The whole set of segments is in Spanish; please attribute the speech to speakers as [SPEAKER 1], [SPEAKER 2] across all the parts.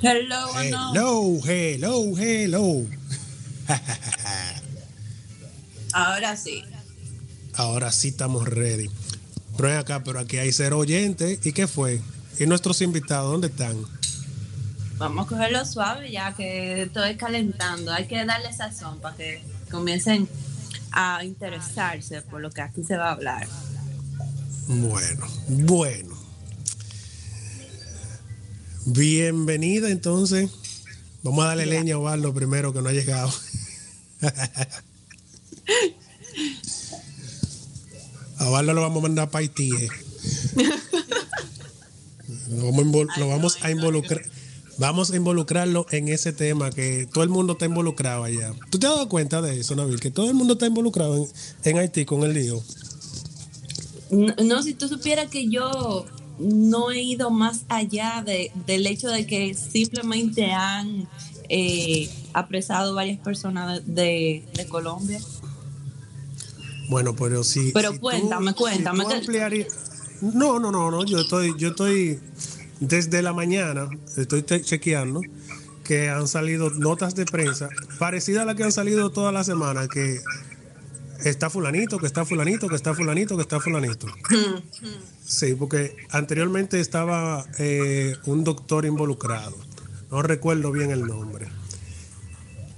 [SPEAKER 1] Hello,
[SPEAKER 2] hello, hello, hello.
[SPEAKER 1] Ahora sí.
[SPEAKER 2] Ahora sí estamos ready. Pero acá, pero aquí hay cero oyentes. ¿Y qué fue? ¿Y nuestros invitados dónde están?
[SPEAKER 1] Vamos a cogerlo suave ya que estoy calentando. Hay que darle sazón para que comiencen a interesarse por lo que aquí se va a hablar.
[SPEAKER 2] Bueno, bueno. Bienvenida entonces. Vamos a darle leña a Osvaldo primero que no ha llegado. a Osvaldo lo vamos a mandar para Haití. Eh. Lo vamos, a, involucrar. Vamos a involucrarlo en ese tema que todo el mundo está involucrado allá. ¿Tú te has dado cuenta de eso, Nabil? Que todo el mundo está involucrado en, en Haití con el lío.
[SPEAKER 1] No, si tú supieras que yo no he ido más allá de, del hecho de que simplemente han eh, apresado varias personas de, Colombia.
[SPEAKER 2] Bueno, pero sí.
[SPEAKER 1] Pero cuéntame, cuéntame.
[SPEAKER 2] no, no, no, no. Yo estoy, yo estoy desde la mañana, estoy chequeando que han salido notas de prensa parecidas a las que han salido toda la semana, que está fulanito, que está fulanito, que está fulanito, que está fulanito. Sí, porque anteriormente estaba eh, un doctor involucrado. No recuerdo bien el nombre.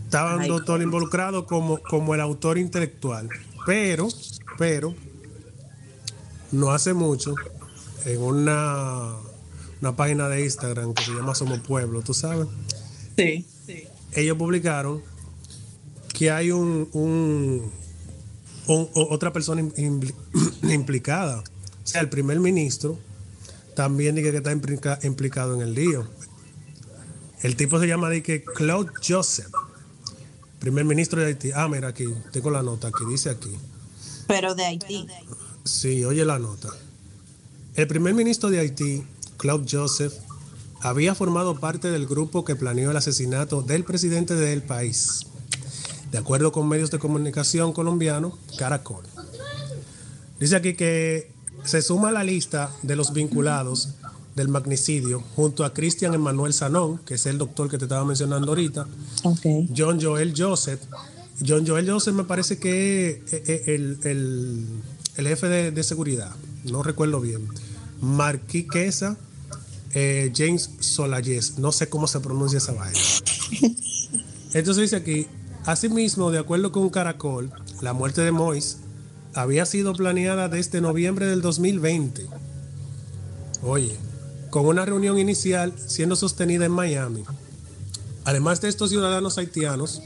[SPEAKER 2] Estaba un doctor involucrado como, como el autor intelectual. Pero, pero, no hace mucho, en una, una página de Instagram que se llama Somos Pueblo, ¿tú sabes?
[SPEAKER 1] Sí, sí.
[SPEAKER 2] Ellos publicaron que hay un, un otra persona implicada. O sea, el primer ministro también dice que está implicado en el lío. El tipo se llama que Claude Joseph, primer ministro de Haití. Ah, mira aquí, tengo la nota que dice aquí.
[SPEAKER 1] Pero de Haití.
[SPEAKER 2] Sí, oye la nota. El primer ministro de Haití, Claude Joseph, había formado parte del grupo que planeó el asesinato del presidente del país de acuerdo con medios de comunicación colombianos, Caracol. Dice aquí que se suma a la lista de los vinculados del magnicidio junto a Cristian Emanuel Sanón, que es el doctor que te estaba mencionando ahorita, John Joel Joseph. John Joel Joseph me parece que es eh, eh, el, jefe de, seguridad, no recuerdo bien. Marquí Quesa, eh, James Solayes, no sé cómo se pronuncia esa vaina. Entonces dice aquí, Asimismo, de acuerdo con Caracol, la muerte de Mois había sido planeada desde noviembre del 2020. Oye, con una reunión inicial siendo sostenida en Miami. Además de estos ciudadanos haitianos,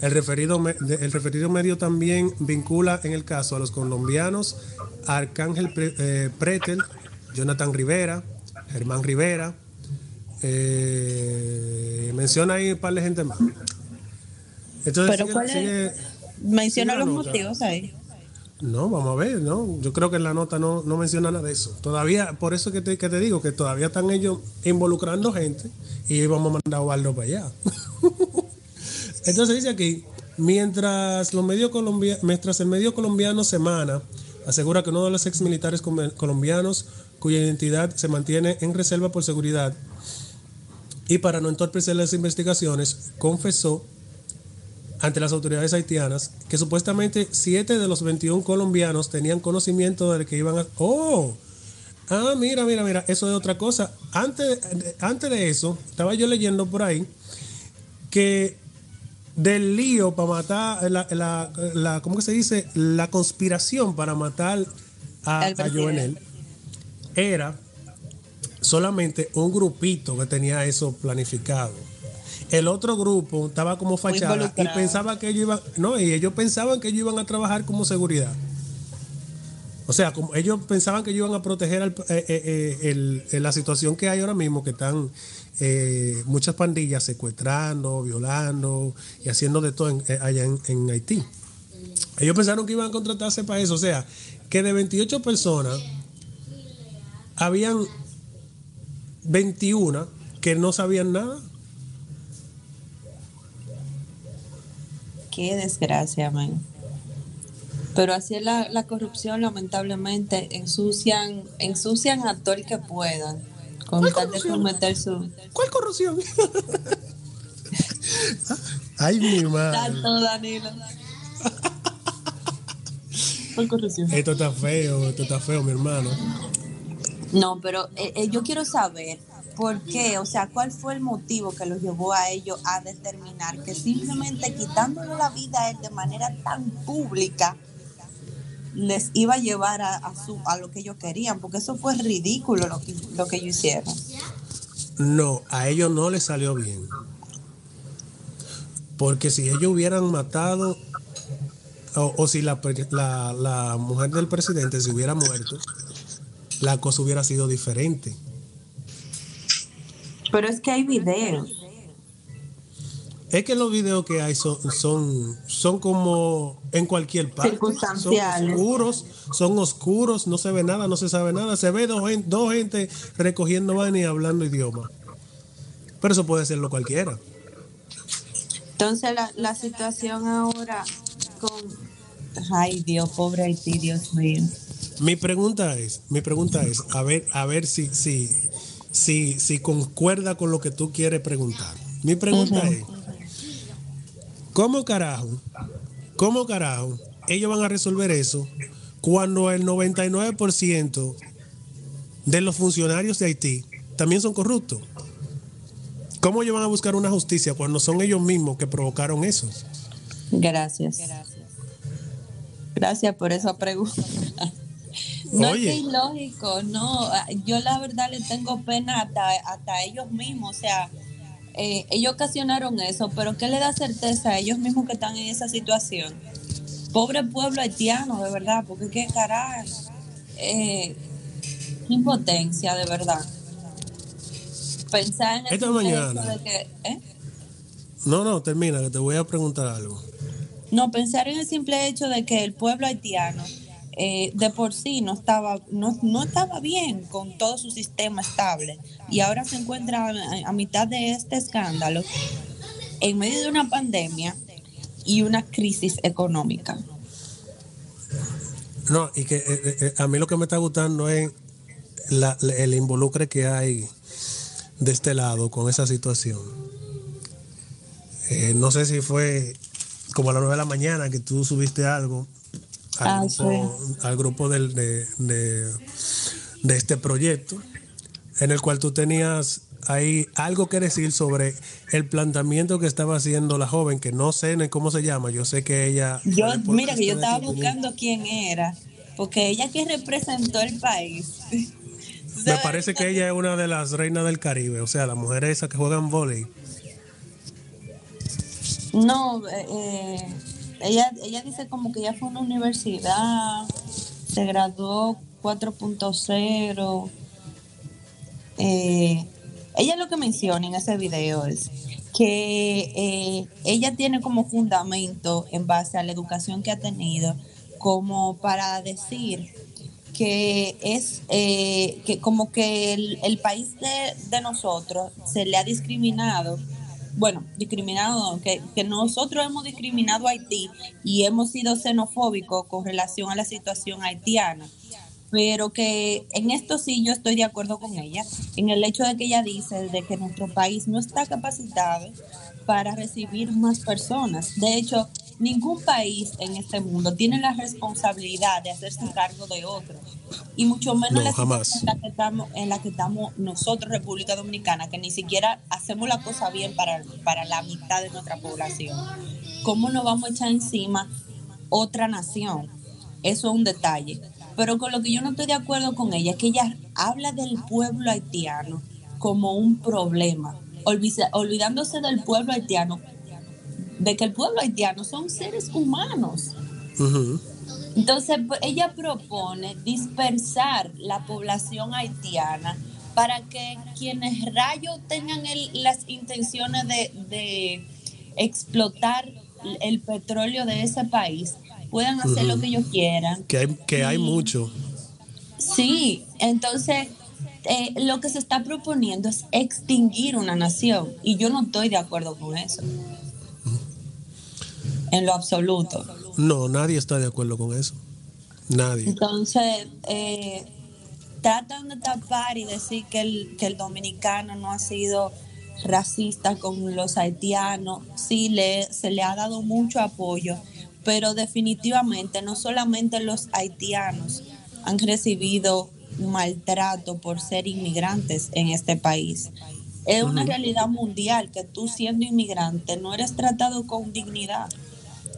[SPEAKER 2] el referido, el referido medio también vincula en el caso a los colombianos Arcángel eh, Pretel, Jonathan Rivera, Germán Rivera. Eh, menciona ahí un par de gente más.
[SPEAKER 1] Pero ¿cuál es? Menciona los motivos ahí.
[SPEAKER 2] No, vamos a ver, ¿no? Yo creo que en la nota no, menciona nada de eso. Todavía, por eso que te, que te digo, que todavía están ellos involucrando gente y vamos a mandar a Osvaldo para allá. Entonces dice aquí, mientras los medios colombianos, mientras el medio colombiano Semana asegura que uno de los ex militares colombianos cuya identidad se mantiene en reserva por seguridad y para no entorpecer las investigaciones, confesó ante las autoridades haitianas que supuestamente 7 de los 21 colombianos tenían conocimiento de que iban a... ¡Oh! Ah, mira, mira, mira, eso es otra cosa. Antes, antes de eso, estaba yo leyendo por ahí que del lío para matar, la, la, ¿cómo que se dice? La conspiración para matar a, a Jovenel era solamente un grupito que tenía eso planificado el otro grupo estaba como fachada y pensaba que ellos iban, no, y ellos pensaban que ellos iban a trabajar como seguridad. O sea, como ellos pensaban que ellos iban a proteger eh, eh, eh, la situación que hay ahora mismo, que están muchas pandillas secuestrando, violando y haciendo de todo allá en, Haití. Ellos pensaron que iban a contratarse para eso. O sea, que de 28 personas, habían 21 que no sabían nada.
[SPEAKER 1] Qué desgracia, man. Pero así es la, corrupción, lamentablemente, ensucian, ensucian a todo el que puedan Con
[SPEAKER 2] ¿Cuál
[SPEAKER 1] tal de
[SPEAKER 2] corrupción?
[SPEAKER 1] cometer su...
[SPEAKER 2] ¿Cuál corrupción? Ay, mi madre.
[SPEAKER 1] Tanto, Danilo. ¿Cuál corrupción?
[SPEAKER 2] Esto está feo, esto está feo, mi hermano.
[SPEAKER 1] No, pero eh, eh, yo quiero saber por qué, o sea, cuál fue el motivo que los llevó a ellos a determinar que simplemente quitándole la vida a él de manera tan pública les iba a llevar a, su, a lo que ellos querían, porque eso fue ridículo lo que, lo que ellos hicieron.
[SPEAKER 2] No, a ellos no les salió bien. Porque si ellos hubieran matado, o, si la, la mujer del presidente se hubiera muerto, la cosa hubiera sido diferente.
[SPEAKER 1] Pero es que hay videos.
[SPEAKER 2] Es que los videos que hay son, son, son como en cualquier parte. Son oscuros, son oscuros, no se ve nada, no se sabe nada. Se ve dos, dos gente recogiendo vaina y hablando idioma. Pero eso puede serlo cualquiera.
[SPEAKER 1] Entonces la, la situación ahora con... Ay Dios, pobre Haití, Dios mío.
[SPEAKER 2] Mi pregunta es, mi pregunta es, a ver, a ver si, si, si, si concuerda con lo que tú quieres preguntar. Mi pregunta es, ¿cómo carajo, cómo carajo ellos van a resolver eso cuando el 99% de los funcionarios de Haití también son corruptos? ¿Cómo ellos van a buscar una justicia cuando son ellos mismos que provocaron eso?
[SPEAKER 1] Gracias. Gracias por esa pregunta. No
[SPEAKER 2] Oye.
[SPEAKER 1] es ilógico, no. Yo la verdad le tengo pena hasta, hasta ellos mismos. O sea, eh, ellos ocasionaron eso, pero ¿qué le da certeza a ellos mismos que están en esa situación? Pobre pueblo haitiano, de verdad, porque qué carajo. Eh, impotencia, de verdad. Pensar en el
[SPEAKER 2] Esta
[SPEAKER 1] simple
[SPEAKER 2] mañana.
[SPEAKER 1] hecho de que. ¿eh?
[SPEAKER 2] No, no, termina, que te voy a preguntar algo.
[SPEAKER 1] No, pensar en el simple hecho de que el pueblo haitiano eh, de por sí no estaba, no, no estaba bien con todo su sistema estable y ahora se encuentra a, mitad de este escándalo en medio de una pandemia y una crisis económica.
[SPEAKER 2] No, y que eh, eh, eh, a mí lo que me está gustando es la- el involucre que hay de este lado con esa situación. No sé si fue como a las 9 de la mañana que tú subiste algo al
[SPEAKER 1] Ah,
[SPEAKER 2] grupo, al grupo del- de, de- de este proyecto, en el cual tú tenías ahí algo que decir sobre el planteamiento que estaba haciendo la joven, que no sé ni cómo se llama, yo sé que ella...
[SPEAKER 1] Yo, mira que yo estaba buscando quién era, porque ella que representó el país.
[SPEAKER 2] Me parece que ella es una de las reinas del Caribe, o sea, las mujeres esas que juegan vóley.
[SPEAKER 1] No, eh, eh, ella, ella dice como que ella fue a una universidad, se graduó 4.0. Eh, ella lo que menciona en ese video es que eh, ella tiene como fundamento en base a la educación que ha tenido como para decir que es eh, que como que el, el país de, de nosotros se le ha discriminado bueno, discriminado, que, que nosotros hemos discriminado a Haití y hemos sido xenofóbicos con relación a la situación haitiana, pero que en esto sí yo estoy de acuerdo con ella, en el hecho de que ella dice de que nuestro país no está capacitado para recibir más personas. De hecho, ningún país en este mundo tiene la responsabilidad de hacerse cargo de otros y mucho menos
[SPEAKER 2] No,
[SPEAKER 1] la
[SPEAKER 2] jamás.
[SPEAKER 1] en la que estamos en la que estamos nosotros República Dominicana que ni siquiera hacemos la cosa bien para, para la mitad de nuestra población. Cómo nos vamos a echar encima otra nación eso es un detalle. Pero con lo que yo no estoy de acuerdo con ella es que ella habla del pueblo haitiano como un problema olvidándose del pueblo haitiano de que el pueblo haitiano son seres humanos entonces, pues, ella propone dispersar la población haitiana para que quienes rayos tengan el- las intenciones de, de explotar el petróleo de ese país puedan hacer lo que ellos quieran.
[SPEAKER 2] Que hay, que hay mucho.
[SPEAKER 1] Sí, entonces eh, lo que se está proponiendo es extinguir una nación y yo no estoy de acuerdo con eso. En lo absoluto.
[SPEAKER 2] No, nadie está de acuerdo con eso. Nadie.
[SPEAKER 1] Entonces, eh, tratan de tapar y decir que el, que el dominicano no ha sido racista con los haitianos, sí le, se le ha dado mucho apoyo, pero definitivamente no solamente los haitianos han recibido maltrato por ser inmigrantes en este país. Es una realidad mundial que tú siendo inmigrante no eres tratado con dignidad,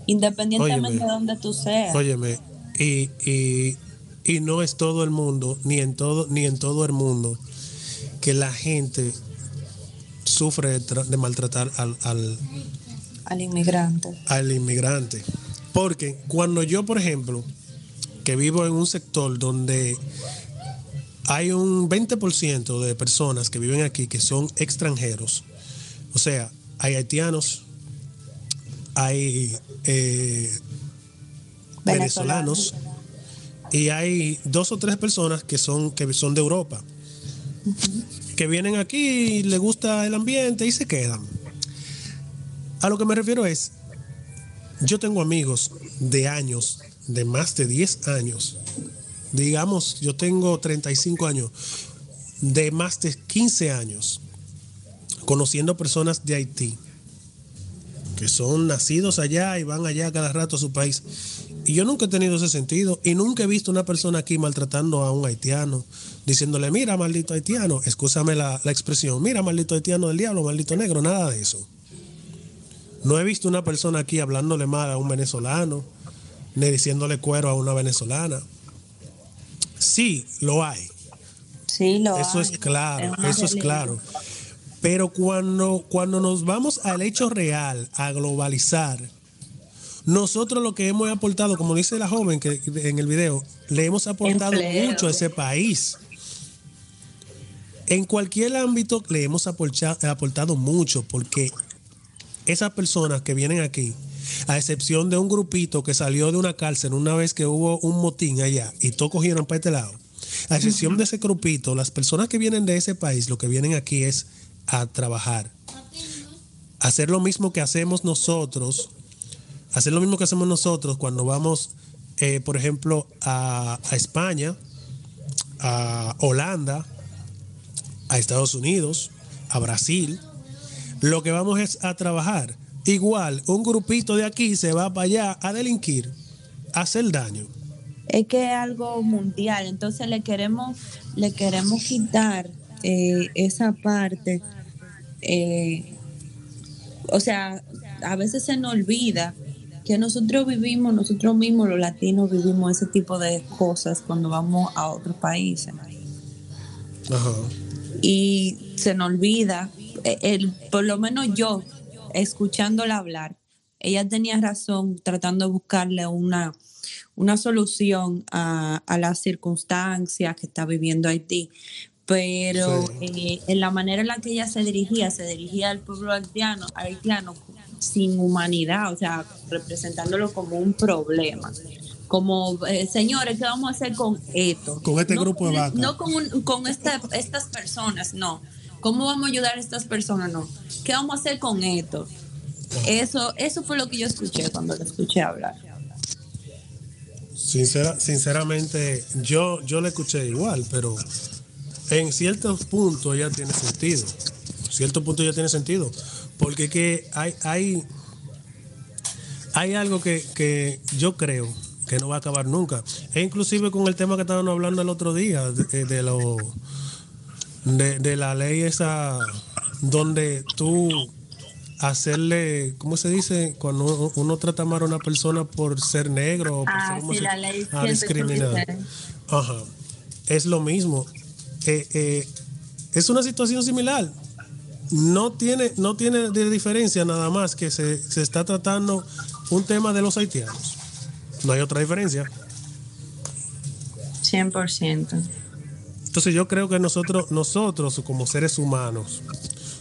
[SPEAKER 1] independientemente de donde tú seas.
[SPEAKER 2] Óyeme, y, y, y no es todo el mundo, ni en todo, ni en todo el mundo, que la gente sufre de, maltratar al, al,
[SPEAKER 1] al inmigrante.
[SPEAKER 2] Al inmigrante. Porque cuando yo, por ejemplo, que vivo en un sector donde hay un 20% de personas que viven aquí que son extranjeros. O sea, hay haitianos, hay eh, venezolanos y hay dos o tres personas que son, que son de Europa, que vienen aquí les gusta el ambiente y se quedan. A lo que me refiero es, yo tengo amigos de años, de más de 10 años, digamos, yo tengo 35 años, de más de 15 años, conociendo personas de Haití, que son nacidos allá y van allá cada rato a su país. Y yo nunca he tenido ese sentido y nunca he visto una persona aquí maltratando a un haitiano, diciéndole, mira, maldito haitiano, escúchame la, la expresión, mira, maldito haitiano del diablo, maldito negro, nada de eso. No he visto una persona aquí hablándole mal a un venezolano, ni diciéndole cuero a una venezolana. Sí, lo hay.
[SPEAKER 1] Sí, lo
[SPEAKER 2] eso es claro, eso es claro. Pero cuando, cuando nos vamos al hecho real, a globalizar, nosotros lo que hemos aportado, como dice la joven que en el video, le hemos aportado mucho a ese país. En cualquier ámbito le hemos aportado mucho porque esas personas que vienen aquí a excepción de un grupito que salió de una cárcel una vez que hubo un motín allá y todos cogieron para este lado. A excepción de ese grupito, las personas que vienen de ese país, lo que vienen aquí es a trabajar. Hacer lo mismo que hacemos nosotros, hacer lo mismo que hacemos nosotros cuando vamos, eh, por ejemplo, a, España, a Holanda, a Estados Unidos, a Brasil. Lo que vamos es a trabajar igual un grupito de aquí se va para allá a delinquir, a hacer daño.
[SPEAKER 1] Es que es algo mundial, entonces le queremos, le queremos quitar eh, esa parte. Eh, o sea, a veces se nos olvida que nosotros vivimos, nosotros mismos los latinos vivimos ese tipo de cosas cuando vamos a otros países. Ajá. Y se nos olvida, eh, el, por lo menos yo, escuchándola hablar, ella tenía razón tratando de buscarle una, una solución a, las circunstancias que está viviendo Haití, pero eh, en la manera en la que ella se dirigía, se dirigía al pueblo haitiano, haitiano sin humanidad, o sea, representándolo como un problema. Como, eh, señores, ¿qué vamos a hacer con esto?
[SPEAKER 2] Con este grupo de vacas.
[SPEAKER 1] No con, con estas personas, no. ¿Cómo vamos a ayudar a estas personas? No. ¿Qué vamos a hacer con esto? Eso, eso fue lo que yo escuché cuando le escuché hablar.
[SPEAKER 2] sinceramente, yo, yo le escuché igual, pero en ciertos puntos ya tiene sentido. En ciertos puntos ya tiene sentido. Porque que hay, hay, hay algo que, que yo creo que no va a acabar nunca. E inclusive con el tema que estábamos hablando el otro día, de, de lo de, de la ley esa donde tú hacerle, ¿cómo se dice? Cuando uno, trata mal a una persona por ser negro o por
[SPEAKER 1] ah,
[SPEAKER 2] ser
[SPEAKER 1] sí, ley
[SPEAKER 2] ah, discriminado. Ajá. Es lo mismo. Eh, eh, es una situación similar. No tiene, no tiene de diferencia nada más que se, se está tratando un tema de los haitianos. No hay otra diferencia.
[SPEAKER 1] 100%.
[SPEAKER 2] Entonces yo creo que nosotros, nosotros como seres humanos,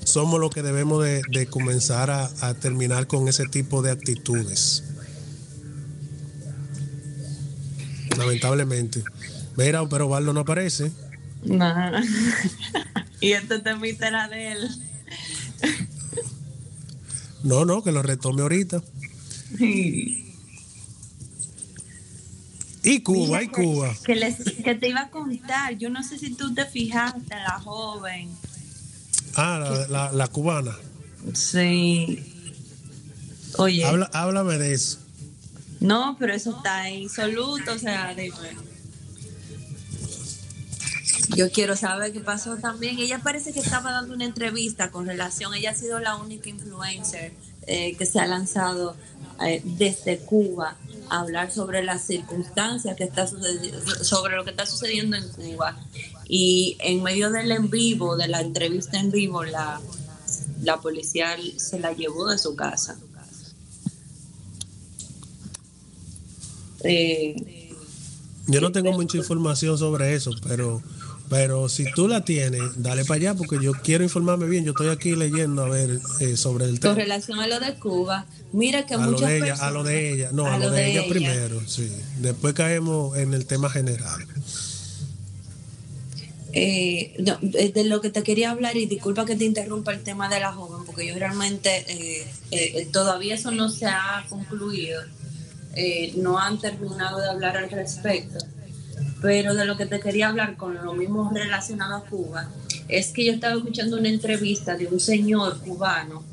[SPEAKER 2] somos los que debemos de, comenzar a, terminar con ese tipo de actitudes. Lamentablemente. Mira, pero Valdo no aparece.
[SPEAKER 1] No. y esto te era de él.
[SPEAKER 2] no, no, que lo retome ahorita. Y Cuba, y Cuba.
[SPEAKER 1] Que, les, que te iba a contar, yo no sé si tú te fijaste, la joven.
[SPEAKER 2] Ah, la, la, cubana.
[SPEAKER 1] Sí. Oye.
[SPEAKER 2] Habla, háblame de eso.
[SPEAKER 1] No, pero eso está insoluto, o sea, dime. Yo quiero saber qué pasó también. Ella parece que estaba dando una entrevista con relación, ella ha sido la única influencer eh, que se ha lanzado eh, desde Cuba hablar sobre las circunstancias que está sucediendo, sobre lo que está sucediendo en Cuba. Y en medio del en vivo, de la entrevista en vivo, la, la policía se la llevó de su casa.
[SPEAKER 2] Eh, Yo no tengo mucha información sobre eso, pero pero si tú la tienes, dale para allá porque yo quiero informarme bien. Yo estoy aquí leyendo a ver eh, sobre el tema.
[SPEAKER 1] Con relación a lo de Cuba, mira que a muchas
[SPEAKER 2] lo de ella, A lo de ella, no, a, lo, de, ella, primero, sí. Después caemos en el tema general.
[SPEAKER 1] Eh, de lo que te quería hablar, y disculpa que te interrumpa el tema de la joven, porque yo realmente eh, todavía eso no se ha concluido, no han terminado de hablar al respecto pero de lo que te quería hablar con lo mismo relacionado a Cuba, es que yo estaba escuchando una entrevista de un señor cubano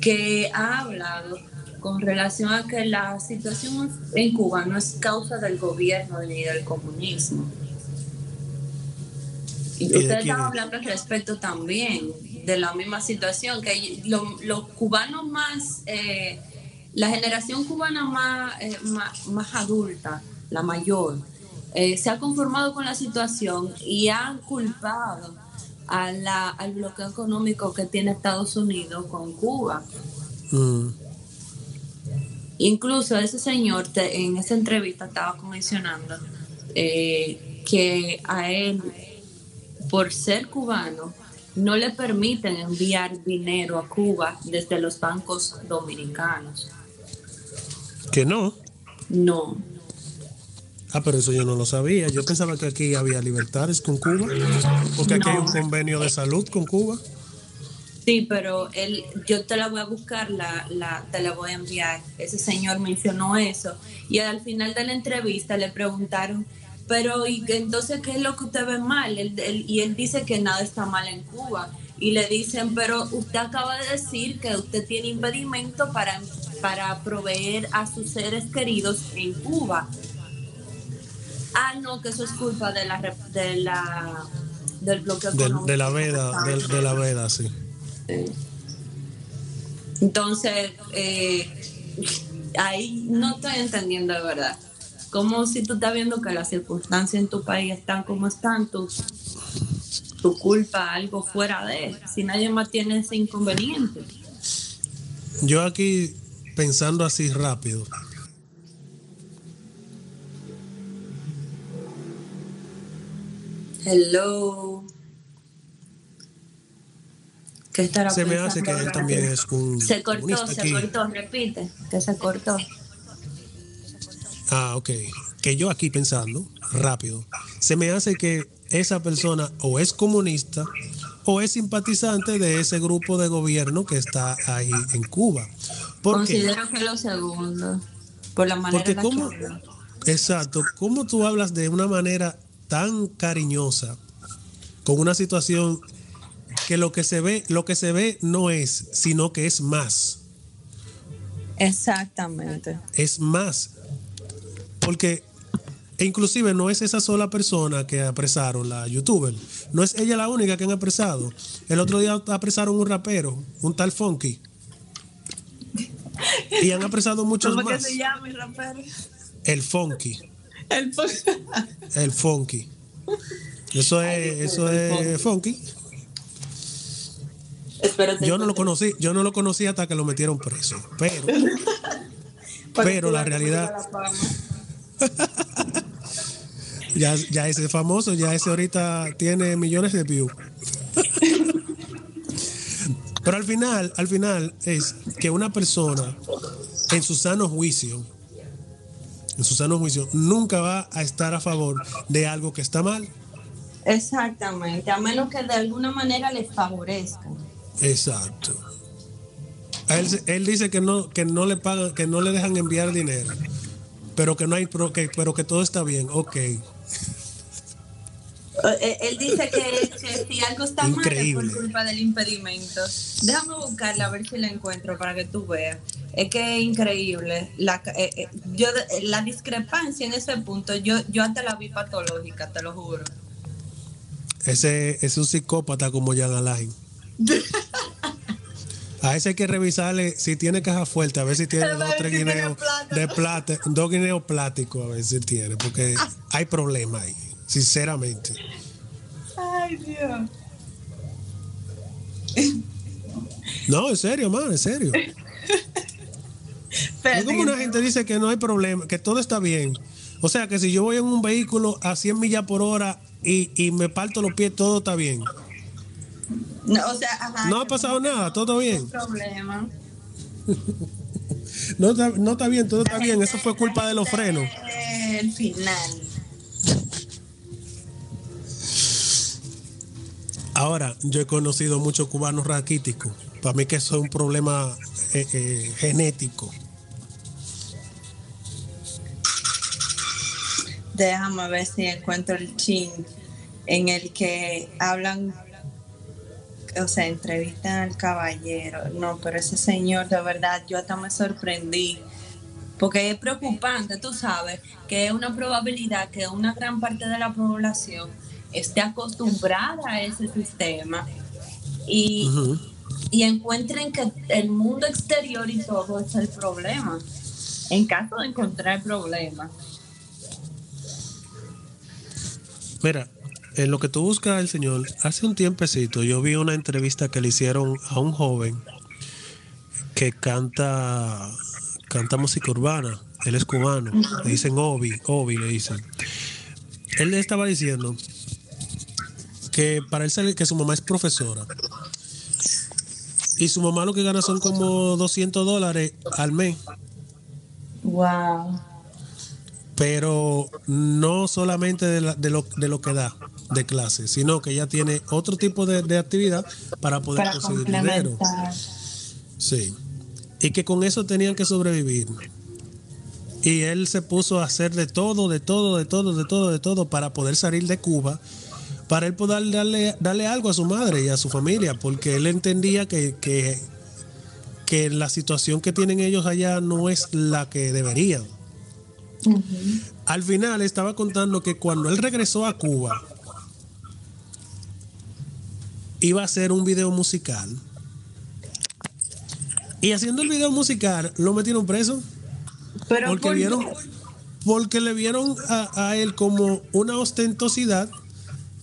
[SPEAKER 1] que ha hablado con relación a que la situación en Cuba no es causa del gobierno ni del comunismo. Y usted estaba hablando al respecto también de la misma situación, que los cubanos más, eh, la generación cubana más, eh, más, más adulta, la mayor, eh, se ha conformado con la situación y ha culpado a la, al bloqueo económico que tiene Estados Unidos con Cuba. Mm. Incluso ese señor en esa entrevista estaba mencionando eh, que a él, por ser cubano, no le permiten enviar dinero a Cuba desde los bancos dominicanos.
[SPEAKER 2] ¿Que no?
[SPEAKER 1] No.
[SPEAKER 2] Ah, pero eso yo no lo sabía. Yo pensaba que aquí había libertades con Cuba, porque aquí hay un convenio de salud con Cuba.
[SPEAKER 1] Sí, pero él, yo te la voy a buscar, la, la, te la voy a enviar. Ese señor mencionó eso. Y al final de la entrevista le preguntaron, pero ¿y entonces qué es lo que usted ve mal? y él dice que nada está mal en Cuba. Y le dicen, pero usted acaba de decir que usted tiene impedimento para, para proveer a sus seres queridos en Cuba. Ah, no, que eso es culpa de la, de la del bloqueo
[SPEAKER 2] de la veda, de, la veda, sí.
[SPEAKER 1] Entonces, eh, ahí no estoy entendiendo de verdad. Como si tú estás viendo que las circunstancias en tu país están como están, tu, tu culpa algo fuera de, si nadie más tiene ese inconveniente.
[SPEAKER 2] Yo aquí pensando así rápido,
[SPEAKER 1] Hello. ¿Qué estará
[SPEAKER 2] Se me hace que él también es un.
[SPEAKER 1] Se cortó, se cortó, repite, que se cortó.
[SPEAKER 2] Ah, ok. Que yo aquí pensando, rápido, se me hace que esa persona o es comunista o es simpatizante de ese grupo de gobierno que está ahí en Cuba.
[SPEAKER 1] Considero que lo segundo, por la manera
[SPEAKER 2] Porque cómo, Exacto, ¿cómo tú hablas de una manera tan cariñosa con una situación que lo que se ve, lo que se ve no es, sino que es más.
[SPEAKER 1] Exactamente.
[SPEAKER 2] Es más. Porque e inclusive no es esa sola persona que apresaron, la youtuber. No es ella la única que han apresado. El otro día apresaron un rapero, un tal Funky. Y han apresado muchos
[SPEAKER 1] ¿Cómo
[SPEAKER 2] más.
[SPEAKER 1] se llama el rapero?
[SPEAKER 2] El Funky.
[SPEAKER 1] El,
[SPEAKER 2] el funky. Eso es, eso es funky. Yo no lo conocí, yo no lo conocí hasta que lo metieron preso, pero pero la realidad ya, ya ese famoso, ya ese ahorita tiene millones de views. pero al final, al final es que una persona en su sano juicio en su sano juicio, nunca va a estar a favor de algo que está mal.
[SPEAKER 1] Exactamente, a menos que de alguna manera le favorezca.
[SPEAKER 2] Exacto. Él, él, dice que no, que no le pagan, que no le dejan enviar dinero. pero que no hay, pro- que, pero que todo está bien. Ok.
[SPEAKER 1] Eh, Él dice que, que si algo está mal es por culpa del impedimento. Déjame buscarla a ver si la encuentro para que tú veas. Es que es increíble. La, eh, eh, yo, la discrepancia en ese punto, yo, yo hasta la vi patológica, te lo juro.
[SPEAKER 2] Ese es un psicópata como Jan Alain. A ese hay que revisarle si tiene caja fuerte, a ver si tiene dos o tres guineos de plata, dos guineos plásticos, a ver si tiene, porque hay problema ahí, sinceramente.
[SPEAKER 1] Ay, Dios.
[SPEAKER 2] No, en serio, man, en serio. Es como una gente dice que no hay problema, que todo está bien. O sea, que si yo voy en un vehículo a 100 millas por hora y, y me parto los pies, todo está bien.
[SPEAKER 1] No, o sea, ajá,
[SPEAKER 2] No ha pasado nada, todo bien.
[SPEAKER 1] no hay problema.
[SPEAKER 2] No está, no está bien, todo está bien. Eso fue culpa de los frenos.
[SPEAKER 1] El final.
[SPEAKER 2] Ahora, yo he conocido muchos cubanos raquíticos. Para mí que eso es un problema eh, eh, genético.
[SPEAKER 1] Déjame ver si encuentro el chin en el que hablan, o sea, entrevistan al caballero. No, pero ese señor, de verdad, yo hasta me sorprendí. Porque es preocupante, tú sabes, que es una probabilidad que una gran parte de la población esté acostumbrada a ese sistema y, y encuentren que el mundo exterior y todo es el problema. En caso de encontrar problemas.
[SPEAKER 2] Mira, en lo que tú buscas el señor, hace un tiempecito yo vi una entrevista que le hicieron a un joven que canta canta música urbana. Él es cubano. Le dicen Obi, Obi le dicen. Él le estaba diciendo que para él salir, que su mamá es profesora. Y su mamá lo que gana son como 200 dólares al mes.
[SPEAKER 1] Wow.
[SPEAKER 2] pero no solamente de, la- de lo, de lo que da de clase, sino que ella tiene otro tipo de, de actividad para poder
[SPEAKER 1] Para
[SPEAKER 2] conseguir dinero. Sí. Y que con eso tenían que sobrevivir. Y él se puso a hacer de todo, de todo, de todo, de todo, de todo para poder salir de Cuba, para él poder darle, darle algo a su madre y a su familia, porque él entendía que, que, que la situación que tienen ellos allá no es la que deberían. Al final estaba contando que cuando él regresó a Cuba, iba a hacer un video musical. Y haciendo el video musical, lo metieron preso.
[SPEAKER 1] Pero
[SPEAKER 2] Porque
[SPEAKER 1] por-
[SPEAKER 2] vieron, porque le vieron a, a él como una ostentosidad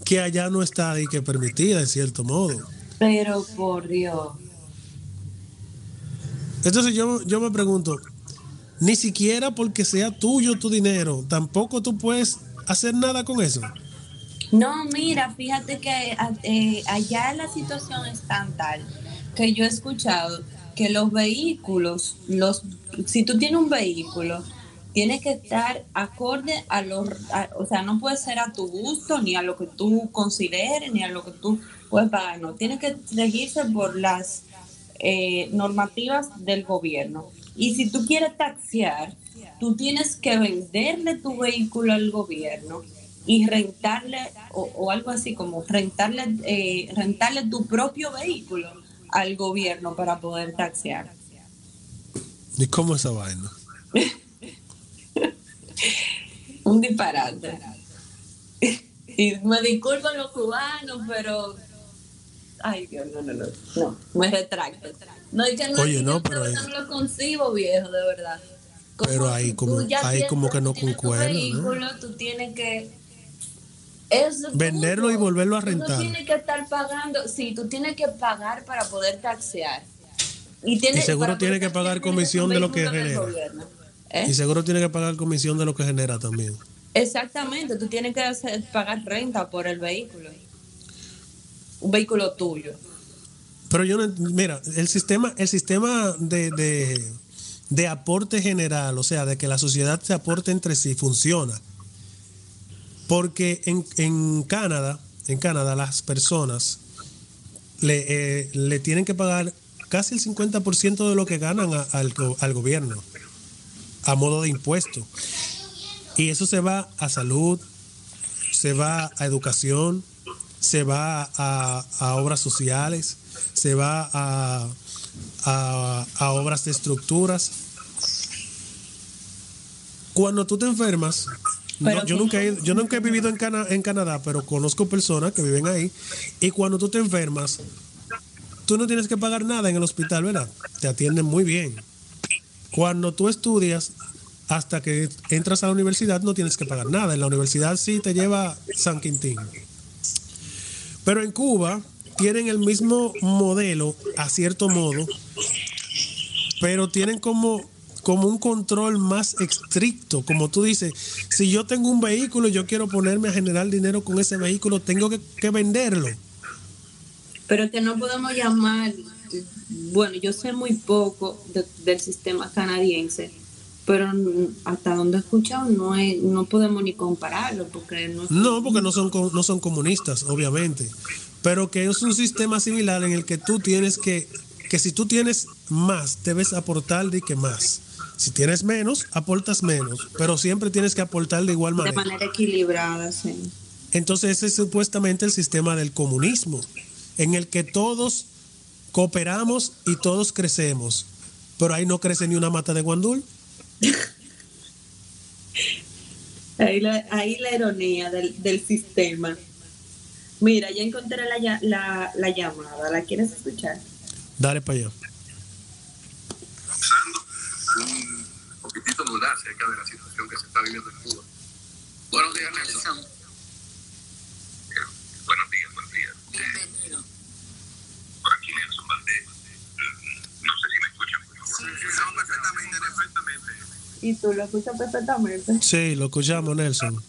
[SPEAKER 2] que allá no está y que permitida en cierto modo.
[SPEAKER 1] Pero por Dios.
[SPEAKER 2] Entonces yo, yo me pregunto, ni siquiera porque sea tuyo tu dinero, tampoco tú puedes hacer nada con eso.
[SPEAKER 1] No, mira, fíjate que eh, allá la situación es tan tal que yo he escuchado que los vehículos, los, si tú tienes un vehículo, tiene que estar acorde a los, a- o sea, no puede ser a tu gusto, ni a lo que tú consideres, ni a lo que tú puedes pagar, no, tiene que regirse por las eh, normativas del gobierno. Y si tú quieres taxiar, tú tienes que venderle tu vehículo al gobierno y rentarle, o, o algo así como rentarle, eh, rentarle tu propio vehículo al gobierno para poder taxiar.
[SPEAKER 2] ¿Y cómo esa vaina?
[SPEAKER 1] Un disparate. Y me disculpan los cubanos, pero... Ay, Dios, no, no, no. No, me retracto. No, es que no,
[SPEAKER 2] Oye, no, pero
[SPEAKER 1] no lo concibo, viejo, de verdad.
[SPEAKER 2] Pero ahí como-
[SPEAKER 1] tú
[SPEAKER 2] ahí
[SPEAKER 1] tienes-
[SPEAKER 2] como que no
[SPEAKER 1] tienes
[SPEAKER 2] concuerda, ¿no?
[SPEAKER 1] Tú tienes que...
[SPEAKER 2] Venderlo y volverlo a
[SPEAKER 1] Tú
[SPEAKER 2] rentar.
[SPEAKER 1] No tienes que estar pagando, sí, tú tienes que pagar para poder taxear. Y, tienes,
[SPEAKER 2] Y seguro
[SPEAKER 1] para
[SPEAKER 2] tiene
[SPEAKER 1] poder
[SPEAKER 2] que pagar
[SPEAKER 1] tienes
[SPEAKER 2] comisión de lo que genera.
[SPEAKER 1] ¿Eh?
[SPEAKER 2] Y seguro tiene que pagar comisión de lo que genera también.
[SPEAKER 1] Exactamente, tú tienes que hacer- pagar renta por el vehículo. Un vehículo tuyo.
[SPEAKER 2] Pero yo no, mira, el sistema, el sistema de, de, de aporte general, o sea, de que la sociedad se aporte entre sí, funciona. Porque en, en Canadá, en Canadá, las personas le, eh, le tienen que pagar casi el 50% de lo que ganan a- al, al gobierno.
[SPEAKER 3] A modo de impuesto. Y eso se va a salud, se va a educación, se va a, a obras sociales, se va a, a, a obras de estructuras. Cuando tú te enfermas, no, yo, nunca he, yo nunca he vivido en, Cana- en Canadá, pero conozco personas que viven ahí. Y cuando tú te enfermas, tú no tienes que pagar nada en el hospital, ¿verdad? Te atienden muy bien. Cuando tú estudias, hasta que entras a la universidad, no tienes que pagar nada. En la universidad sí te lleva San Quintín. Pero en Cuba tienen el mismo modelo, a cierto modo, pero tienen como, como un control más estricto. Como tú dices, si yo tengo un vehículo y yo quiero ponerme a generar dinero con ese vehículo, tengo que, venderlo.
[SPEAKER 1] Pero que no podemos llamar, bueno, yo sé muy poco de- del sistema canadiense, pero hasta donde he escuchado no, es, no podemos ni compararlo, porque no,
[SPEAKER 3] No, porque no son, no son comunistas, obviamente. Pero que es un sistema similar en el que tú tienes que, que si tú tienes más, debes aportar de que más. Si tienes menos, aportas menos, pero siempre tienes que aportar de igual
[SPEAKER 1] de
[SPEAKER 3] manera.
[SPEAKER 1] manera equilibrada, sí.
[SPEAKER 3] Entonces ese es supuestamente el sistema del comunismo, en el que todos cooperamos y todos crecemos, pero ahí no crece ni una mata de guandul.
[SPEAKER 1] Ahí la, ahí la ironía del, del sistema. Mira, ya encontré la, la, la llamada, ¿la quieres escuchar?
[SPEAKER 3] Dale para allá.
[SPEAKER 4] un poquitito acerca de la situación que se está viviendo en Cuba. Buenos días, Nelson. Eh, buenos días, buenos días. Bienvenido. Por aquí Nelson Valdés. Mm, No sé si me escuchan, por favor. Sí, perfectamente, perfectamente.
[SPEAKER 1] Y tú lo escuchas perfectamente.
[SPEAKER 3] Sí, lo escuchamos, Nelson.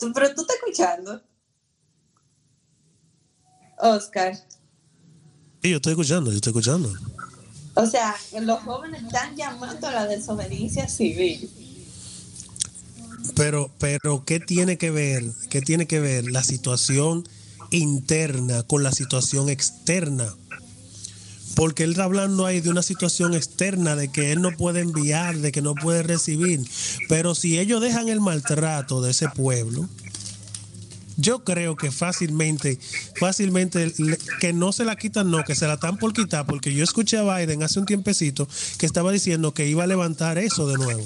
[SPEAKER 1] Tú- Pero tú estás escuchando. Oscar.
[SPEAKER 2] Sí, yo estoy escuchando, yo estoy escuchando.
[SPEAKER 1] O sea, los jóvenes están llamando a la desobediencia civil.
[SPEAKER 2] Pero, pero, ¿qué tiene que ver? ¿Qué tiene que ver la situación interna con la situación externa? Porque él está hablando ahí de una situación externa, de que él no puede enviar, de que no puede recibir. Pero si ellos dejan el maltrato de ese pueblo, yo creo que fácilmente, fácilmente, que no se la quitan, no, que se la están por quitar, porque yo escuché a Biden hace un tiempecito que estaba diciendo que iba a levantar eso de nuevo,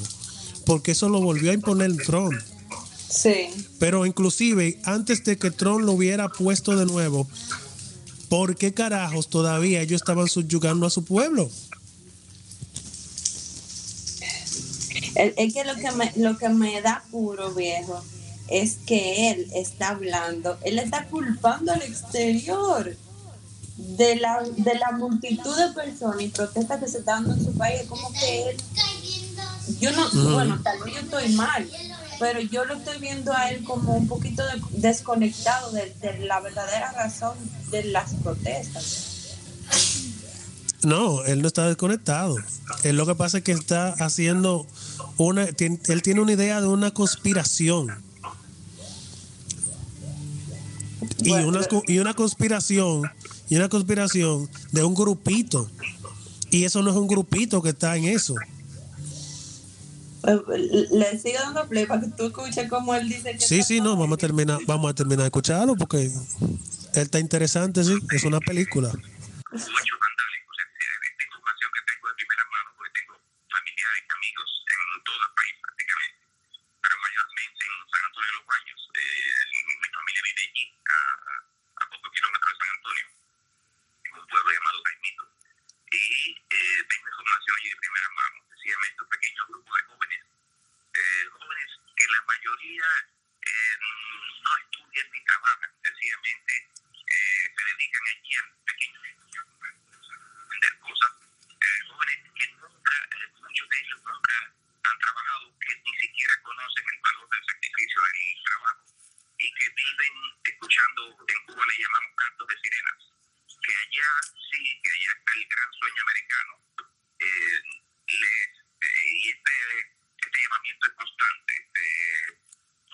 [SPEAKER 2] porque eso lo volvió a imponer Trump.
[SPEAKER 1] Sí.
[SPEAKER 2] Pero inclusive antes de que Trump lo hubiera puesto de nuevo, ¿por qué carajos todavía ellos estaban subyugando a su pueblo?
[SPEAKER 1] Es que lo que me, lo que me da puro viejo es que él está hablando, él está culpando al exterior de la, de la multitud de personas y protestas que se están dando en su país. Es como que él, yo no, bueno, tal vez yo estoy mal, pero yo lo estoy viendo a él como un poquito de- desconectado de, de la verdadera razón de las protestas.
[SPEAKER 2] No, él no está desconectado. Él lo que pasa es que está haciendo una, él tiene una idea de una conspiración. Y
[SPEAKER 1] Bueno,
[SPEAKER 2] una, y una conspiración, y una conspiración de un grupito. Y eso no es un grupito que está en eso.
[SPEAKER 1] Le sigo dando play para que tú escuches cómo él dice que
[SPEAKER 2] Sí, sí, no, vamos a terminar, vamos a terminar de escucharlo porque él está interesante, sí, es una película.
[SPEAKER 3] hubo hechos vandálicos. Es decir, esta información que tengo de primera mano, porque tengo familiares, amigos en todo el país prácticamente, pero mayormente en San Antonio de los Baños. Mi familia vive allí, a, a pocos kilómetros de San Antonio, en un pueblo llamado Caimito. Y eh, tengo información allí de primera mano, sencillamente un pequeño grupo de jóvenes, eh, jóvenes que la mayoría eh, no estudian ni trabajan, sencillamente eh, se dedican allí al pequeño negocio, a vender cosas. Eh, jóvenes que nunca, eh, muchos de ellos nunca han trabajado, que ni siquiera conocen el valor del sacrificio del trabajo y que viven escuchando, en Cuba le llamamos cantos de sirenas, que allá sí, que allá está el gran sueño americano. Eh, les, y este, este llamamiento es constante. eh,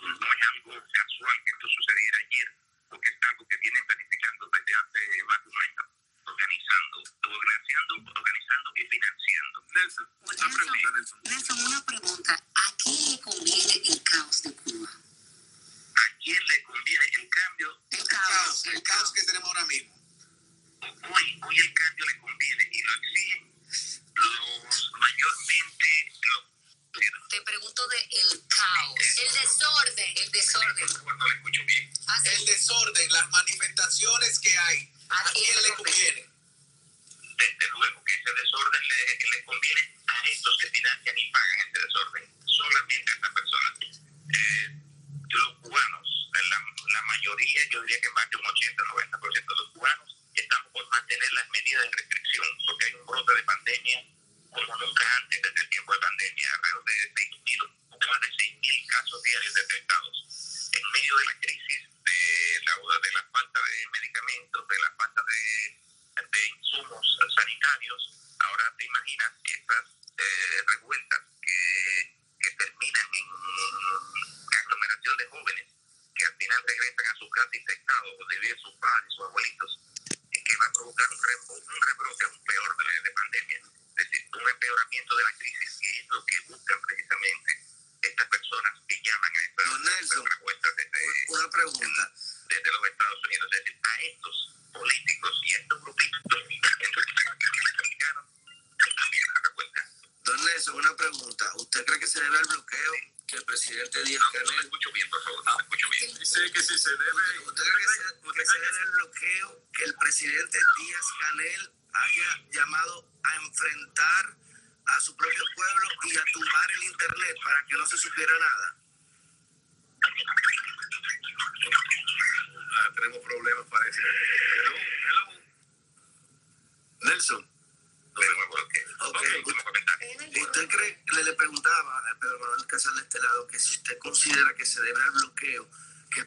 [SPEAKER 3] no es algo casual que esto sucediera ayer, porque es algo que vienen planificando desde hace más de un año, organizando, organizando, organizando y financiando. Nelson, una pregunta, Nelson.
[SPEAKER 5] Nelson, una pregunta. ¿A quién le conviene el caos de Cuba?
[SPEAKER 3] ¿A quién le conviene el cambio?
[SPEAKER 5] El caos,
[SPEAKER 6] el caos que tenemos ahora mismo.
[SPEAKER 3] Hoy, hoy el cambio le conviene y lo exigen los mayormente los
[SPEAKER 5] Te pregunto de el caos. El desorden. El desorden.
[SPEAKER 3] no le escucho bien.
[SPEAKER 5] Así.
[SPEAKER 6] El desorden, las manifestaciones que hay, ¿a quién le conviene?
[SPEAKER 3] Desde luego que ese desorden le, le conviene a estos que financian y pagan ese desorden, solamente a estas personas. Eh, los cubanos, la, la mayoría, yo diría que más de un 80-90% de los cubanos, estamos por mantener las medidas de restricción, porque hay un brote de pandemia como nunca antes desde el tiempo de pandemia, alrededor de 6.000, poco más de 6.000 casos diarios detectados. En medio de la crisis, de la, de la falta de medicamentos, de la falta de, de insumos sanitarios, ahora te imaginas estas eh, revueltas que, que terminan en aglomeración de jóvenes que al final regresan a sus casas infectados o viven sus padres, sus abuelitos, eh, que va a provocar un, re, un rebrote aún peor de, de pandemia. Es decir, un empeoramiento de la crisis, que es lo que buscan precisamente estas personas que llaman a estas,
[SPEAKER 6] Don Nelson,
[SPEAKER 3] estas revueltas desde,
[SPEAKER 6] Una pregunta.
[SPEAKER 3] desde los Estados Unidos. Es decir, a estos políticos y estos grupitos americanos también la revuelta.
[SPEAKER 6] Don Nelson, una pregunta. ¿Usted cree que se debe al bloqueo que el presidente Díaz
[SPEAKER 3] No, no me
[SPEAKER 6] Canel...
[SPEAKER 3] escucho bien, por favor, no me escucho bien.
[SPEAKER 7] Dice que si se debe.
[SPEAKER 6] ¿Usted cree que se, que se debe al bloqueo que el presidente Díaz Canel haya llamado a enfrentar a su propio pueblo y a tumbar el internet para que no se supiera nada?
[SPEAKER 7] Ah, tenemos problemas, parece. Hello, hello.
[SPEAKER 6] Nelson,
[SPEAKER 3] de nuevo bloqueo.
[SPEAKER 6] Ok.
[SPEAKER 3] Ok, último comentario.
[SPEAKER 6] ¿Y usted cree, le, le preguntaba a Pedro Manuel Casal de este lado, que si usted considera que se debe al bloqueo que el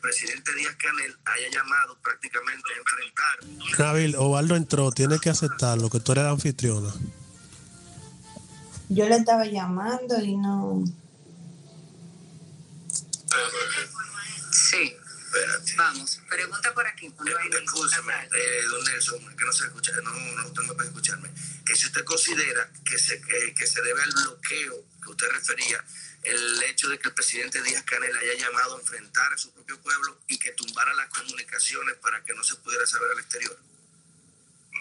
[SPEAKER 6] Canel haya llamado prácticamente a enfrentar
[SPEAKER 2] Nabil, Ovaldo entró, tiene que aceptarlo, que tú eres la anfitriona.
[SPEAKER 1] Yo le estaba llamando y no.
[SPEAKER 5] Sí,
[SPEAKER 6] Espérate.
[SPEAKER 5] vamos. Pregunta por aquí. ponlo ahí.
[SPEAKER 6] Escúchame, eh, don Nelson, que no se escucha, no, no, usted no puede escucharme. Que si usted considera que se, que, que se debe al bloqueo que usted refería, el hecho de que el presidente Díaz Canel haya llamado a enfrentar a su propio pueblo y que tumbara las comunicaciones para que no se pudiera saber al exterior.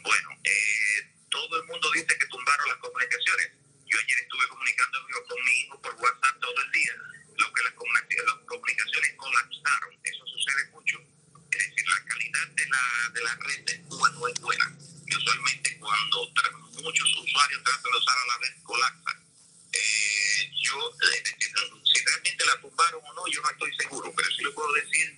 [SPEAKER 3] Bueno, eh, todo el mundo dice que tumbaron las comunicaciones. Yo ayer estuve comunicando con mi hijo por WhatsApp todo el día. Lo que las comunicaciones, colapsaron, eso sucede mucho. Es decir, la calidad de la, de la red de Cuba no es buena. Y usualmente cuando muchos usuarios tratan de usar a la red, colapsa. Eh, yo, eh, si realmente la tumbaron o no, yo no estoy seguro, pero sí le puedo decir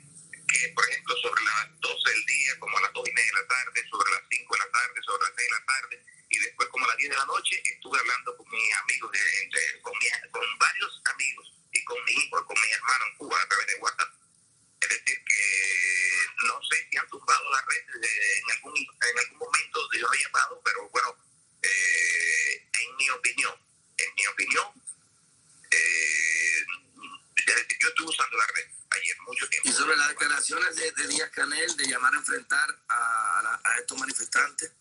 [SPEAKER 3] que, por ejemplo, sobre las 12 del día, como a las 2 y media de la tarde, sobre las 5 de la tarde, sobre las 6 de la tarde, y después como a las 10 de la noche, estuve hablando con mis amigos, de, con, mi- con varios amigos y con mi hijo, con mi hermano en Cuba a través de WhatsApp. Es decir, que no sé si han tumbado la red de- en, algún, en algún momento, yo he llamado, pero bueno, eh, en mi opinión, en mi opinión, eh, yo estuve usando la red ayer mucho tiempo.
[SPEAKER 6] Y sobre las declaraciones de, de Díaz Canel de llamar a enfrentar a, a la- a estos manifestantes.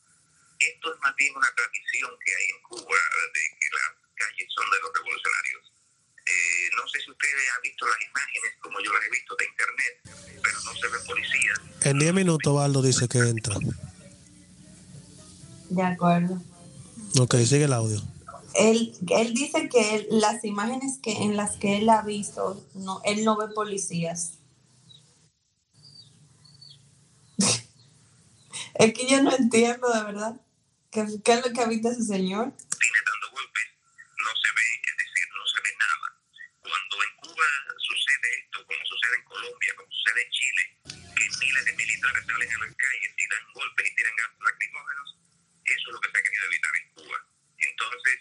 [SPEAKER 3] esto es más bien una tradición que hay en Cuba de que las calles son de los revolucionarios. Eh, no sé si ustedes han visto las imágenes como yo las he visto de internet, pero no se ven policías.
[SPEAKER 2] En 10 minutos Ovaldo dice que entra.
[SPEAKER 1] De acuerdo.
[SPEAKER 2] Ok, sigue el audio.
[SPEAKER 1] Él, él dice que las imágenes que en las que él ha visto, no, él no ve policías. es que yo no entiendo de verdad. ¿Qué, es lo que ha visto ese señor?
[SPEAKER 3] Tiene dando golpes, no se ve, es decir, no se ve nada. Cuando en Cuba sucede esto, como sucede en Colombia, como sucede en Chile, que miles de militares salen a las calles y dan golpes y tiran gases lacrimógenos, eso es lo que se ha querido evitar en Cuba. Entonces,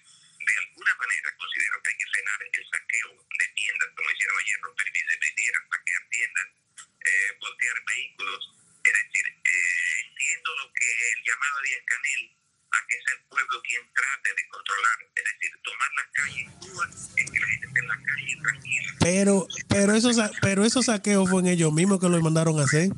[SPEAKER 3] alguna manera considero que hay que frenar el saqueo de tiendas, como hicieron ayer, romper vidrieras, saquear tiendas, eh, voltear vehículos. Es decir, eh, entiendo lo que el llamado de Díaz Canel a que es el pueblo quien trate de controlar, es decir, tomar las calles en Cuba, es que la gente esté en la calle tranquila.
[SPEAKER 2] Pero, pero esos, pero esos saqueos fue en ellos mismos que lo mandaron a hacer.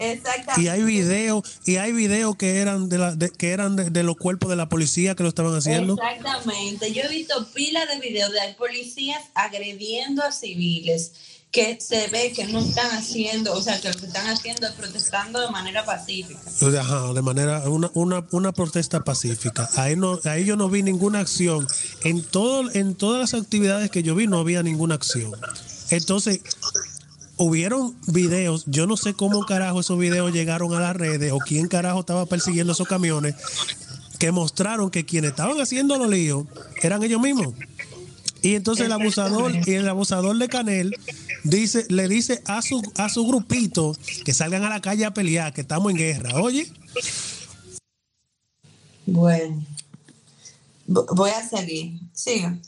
[SPEAKER 1] Exactamente.
[SPEAKER 2] Y hay videos, y hay videos que eran de la, de- que eran de, de los cuerpos de la policía que lo estaban haciendo.
[SPEAKER 1] Exactamente. Yo he visto pila de videos de policías agrediendo a civiles que se ve que no están haciendo, o sea, que lo que están haciendo es protestando de manera pacífica.
[SPEAKER 2] Ajá, de manera, una, una, una protesta pacífica. Ahí no, ahí yo no vi ninguna acción. En todo, en todas las actividades que yo vi no había ninguna acción. Entonces, hubieron videos, yo no sé cómo carajo esos videos llegaron a las redes o quién carajo estaba persiguiendo esos camiones que mostraron que quienes estaban haciendo los líos eran ellos mismos. Y entonces el abusador y el abusador de Canel dice, le dice a su a su grupito que salgan a la calle a pelear, que estamos en guerra. Oye,
[SPEAKER 1] Bueno. Vo- Voy a seguir. Siga.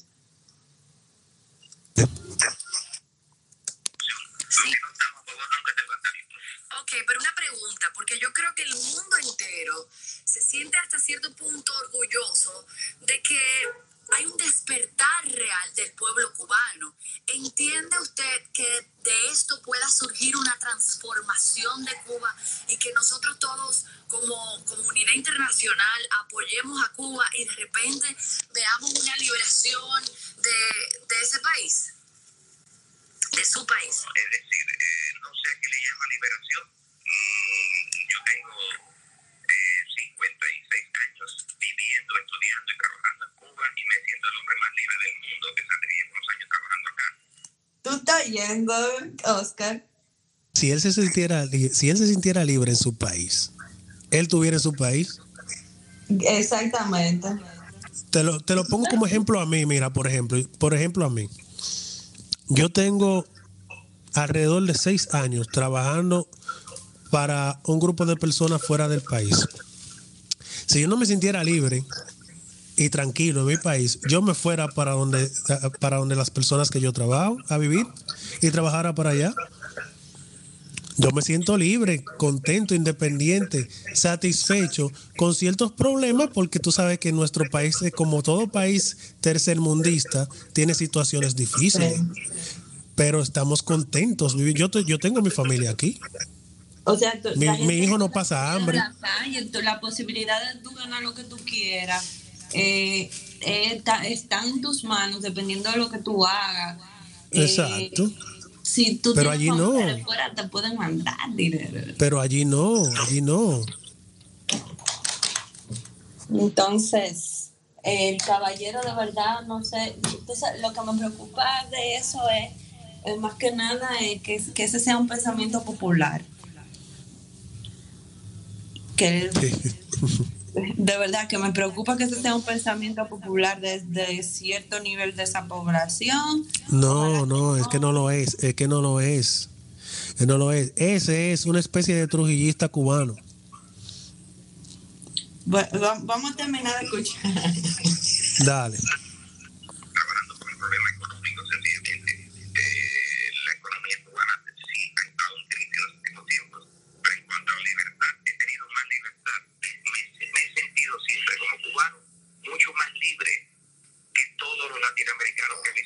[SPEAKER 3] Vandalismo.
[SPEAKER 5] Ok, pero una pregunta, porque yo creo que el mundo entero se siente hasta cierto punto orgulloso de que hay un despertar real del pueblo cubano. ¿Entiende usted que de esto pueda surgir una transformación de Cuba y que nosotros todos como comunidad internacional apoyemos a Cuba y de repente veamos una liberación de ese país? De su país.
[SPEAKER 3] Es decir, eh, no sé a qué le llama liberación. Mm, yo tengo eh, 56 años viviendo, estudiando y trabajando en Cuba y me siento el hombre más libre del mundo que saldría unos años trabajando acá.
[SPEAKER 1] ¿Tú estás yendo, Oscar?
[SPEAKER 2] si él se sintiera si él se sintiera libre en su país, él tuviera en su país.
[SPEAKER 1] Exactamente.
[SPEAKER 2] Te lo, te lo pongo como ejemplo a mí, mira, por ejemplo, por ejemplo a mí. Yo tengo alrededor de seis años trabajando para un grupo de personas fuera del país. Si yo no me sintiera libre y tranquilo en mi país, yo me fuera para donde, para donde las personas que yo trabajo a vivir y trabajara para allá. Yo me siento libre, contento, independiente, satisfecho, con ciertos problemas, porque tú sabes que nuestro país, como todo país tercermundista, tiene situaciones difíciles. Pero estamos contentos. Yo, yo tengo mi familia aquí.
[SPEAKER 1] O sea,
[SPEAKER 2] mi, mi hijo no pasa hambre.
[SPEAKER 1] La, la posibilidad de tú ganar lo que tú quieras eh, está, en tus manos dependiendo de lo que tú hagas.
[SPEAKER 2] Eh, Exacto.
[SPEAKER 1] Si tú
[SPEAKER 2] Pero allí no.
[SPEAKER 1] Fuera, te pueden mandar dinero.
[SPEAKER 2] Pero allí no, allí no.
[SPEAKER 1] Entonces, el caballero de verdad, no sé, entonces lo que me preocupa de eso es, más que nada que, que ese sea un pensamiento popular que de verdad que me preocupa que ese sea un pensamiento popular desde cierto nivel de esa población.
[SPEAKER 2] No, no, es que no lo es, es que no lo es. no lo es. Ese es una especie de trujillista cubano.
[SPEAKER 1] vamos a terminar de escuchar.
[SPEAKER 2] Dale.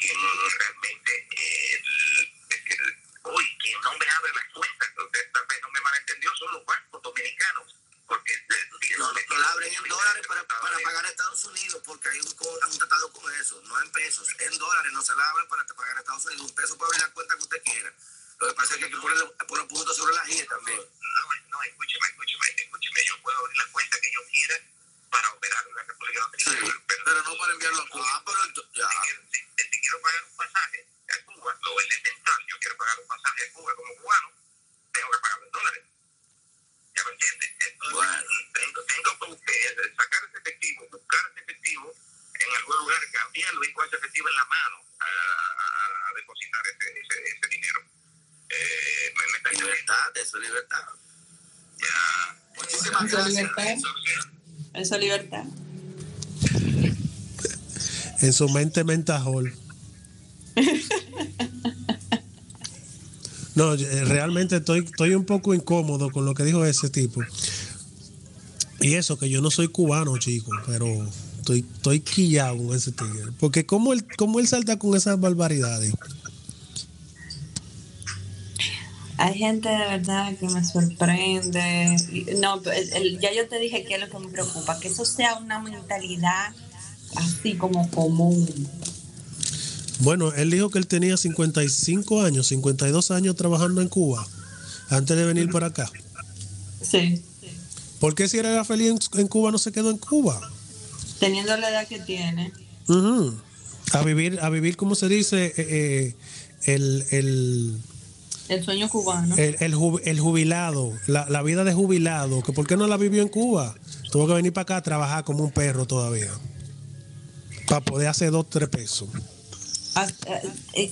[SPEAKER 3] quien realmente, hoy quien no me abre las cuentas, usted tal vez no me malentendió, son los bancos dominicanos. Porque
[SPEAKER 6] no, no, la abren en dólares para, para pagar a Estados Unidos, porque hay un, un tratado con eso, no en pesos, en dólares no se la abren para pagar a Estados Unidos un peso para abrir la cuenta que usted quiera. Lo que pasa es que hay que poner, poner puntos sobre la I también.
[SPEAKER 3] No, no, escúcheme, escúcheme, escúcheme, yo puedo abrir la cuenta que yo quiera para operar en la República Dominicana.
[SPEAKER 6] Sí, pero, pero, no para enviarlo a Cuba. Ah, pero ya.
[SPEAKER 3] Si, si, si, quiero pagar un pasaje a Cuba, lo elemental, yo quiero pagar un pasaje a Cuba como cubano, tengo que pagarlo en dólares. ¿Ya me entiendes? Entonces, bueno. tengo, tengo que sacar ese efectivo, buscar ese efectivo en algún lugar, cambiarlo y con ese efectivo en la mano a, a depositar ese, ese, ese dinero. Eh, me, me está
[SPEAKER 6] libertad, eso es libertad.
[SPEAKER 3] Ya.
[SPEAKER 6] Muchísimas
[SPEAKER 1] ¿Eso
[SPEAKER 6] gracias.
[SPEAKER 1] Libertad? Eso es libertad.
[SPEAKER 2] En su mente mentajol. No, realmente estoy, estoy un poco incómodo con lo que dijo ese tipo. Y eso, que yo no soy cubano, chico, pero estoy, estoy quillado con ese tigre. Porque ¿cómo él, cómo él salta con esas barbaridades?
[SPEAKER 1] Hay gente de verdad que me sorprende. No, el, el, ya yo te dije que es lo que me preocupa, que eso sea una mentalidad así como común.
[SPEAKER 2] Bueno, él dijo que él tenía 55 años, 52 años trabajando en Cuba, antes de venir para acá.
[SPEAKER 1] Sí.
[SPEAKER 2] ¿Por qué si era feliz en, en Cuba no se quedó en Cuba?
[SPEAKER 1] Teniendo la edad que tiene.
[SPEAKER 2] Uh -huh. A vivir, a vivir, como se dice, eh, eh, el, el,
[SPEAKER 1] el, sueño cubano.
[SPEAKER 2] El, el, el jubilado, la, la, vida de jubilado, que ¿por qué no la vivió en Cuba? Tuvo que venir para acá a trabajar como un perro todavía. Para poder hacer dos, tres pesos.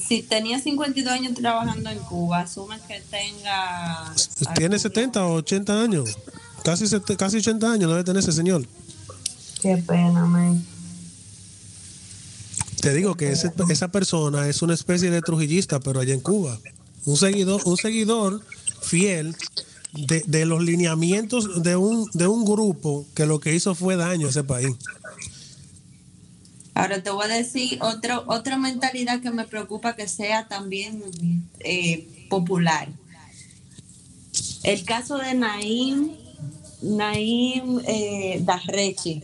[SPEAKER 1] Si tenía 52 años trabajando en Cuba, asume que tenga.
[SPEAKER 2] Tiene 70 o 80 años. Casi, casi 80 años debe tener ese señor.
[SPEAKER 1] Qué pena, man.
[SPEAKER 2] Te digo que ese, esa persona es una especie de trujillista, pero allá en Cuba. Un seguidor, un seguidor fiel de, de los lineamientos de un, de un grupo que lo que hizo fue daño a ese país.
[SPEAKER 1] Ahora te voy a decir otra otra mentalidad que me preocupa que sea también eh, popular. El caso de Naim, Naim eh, Darrechi.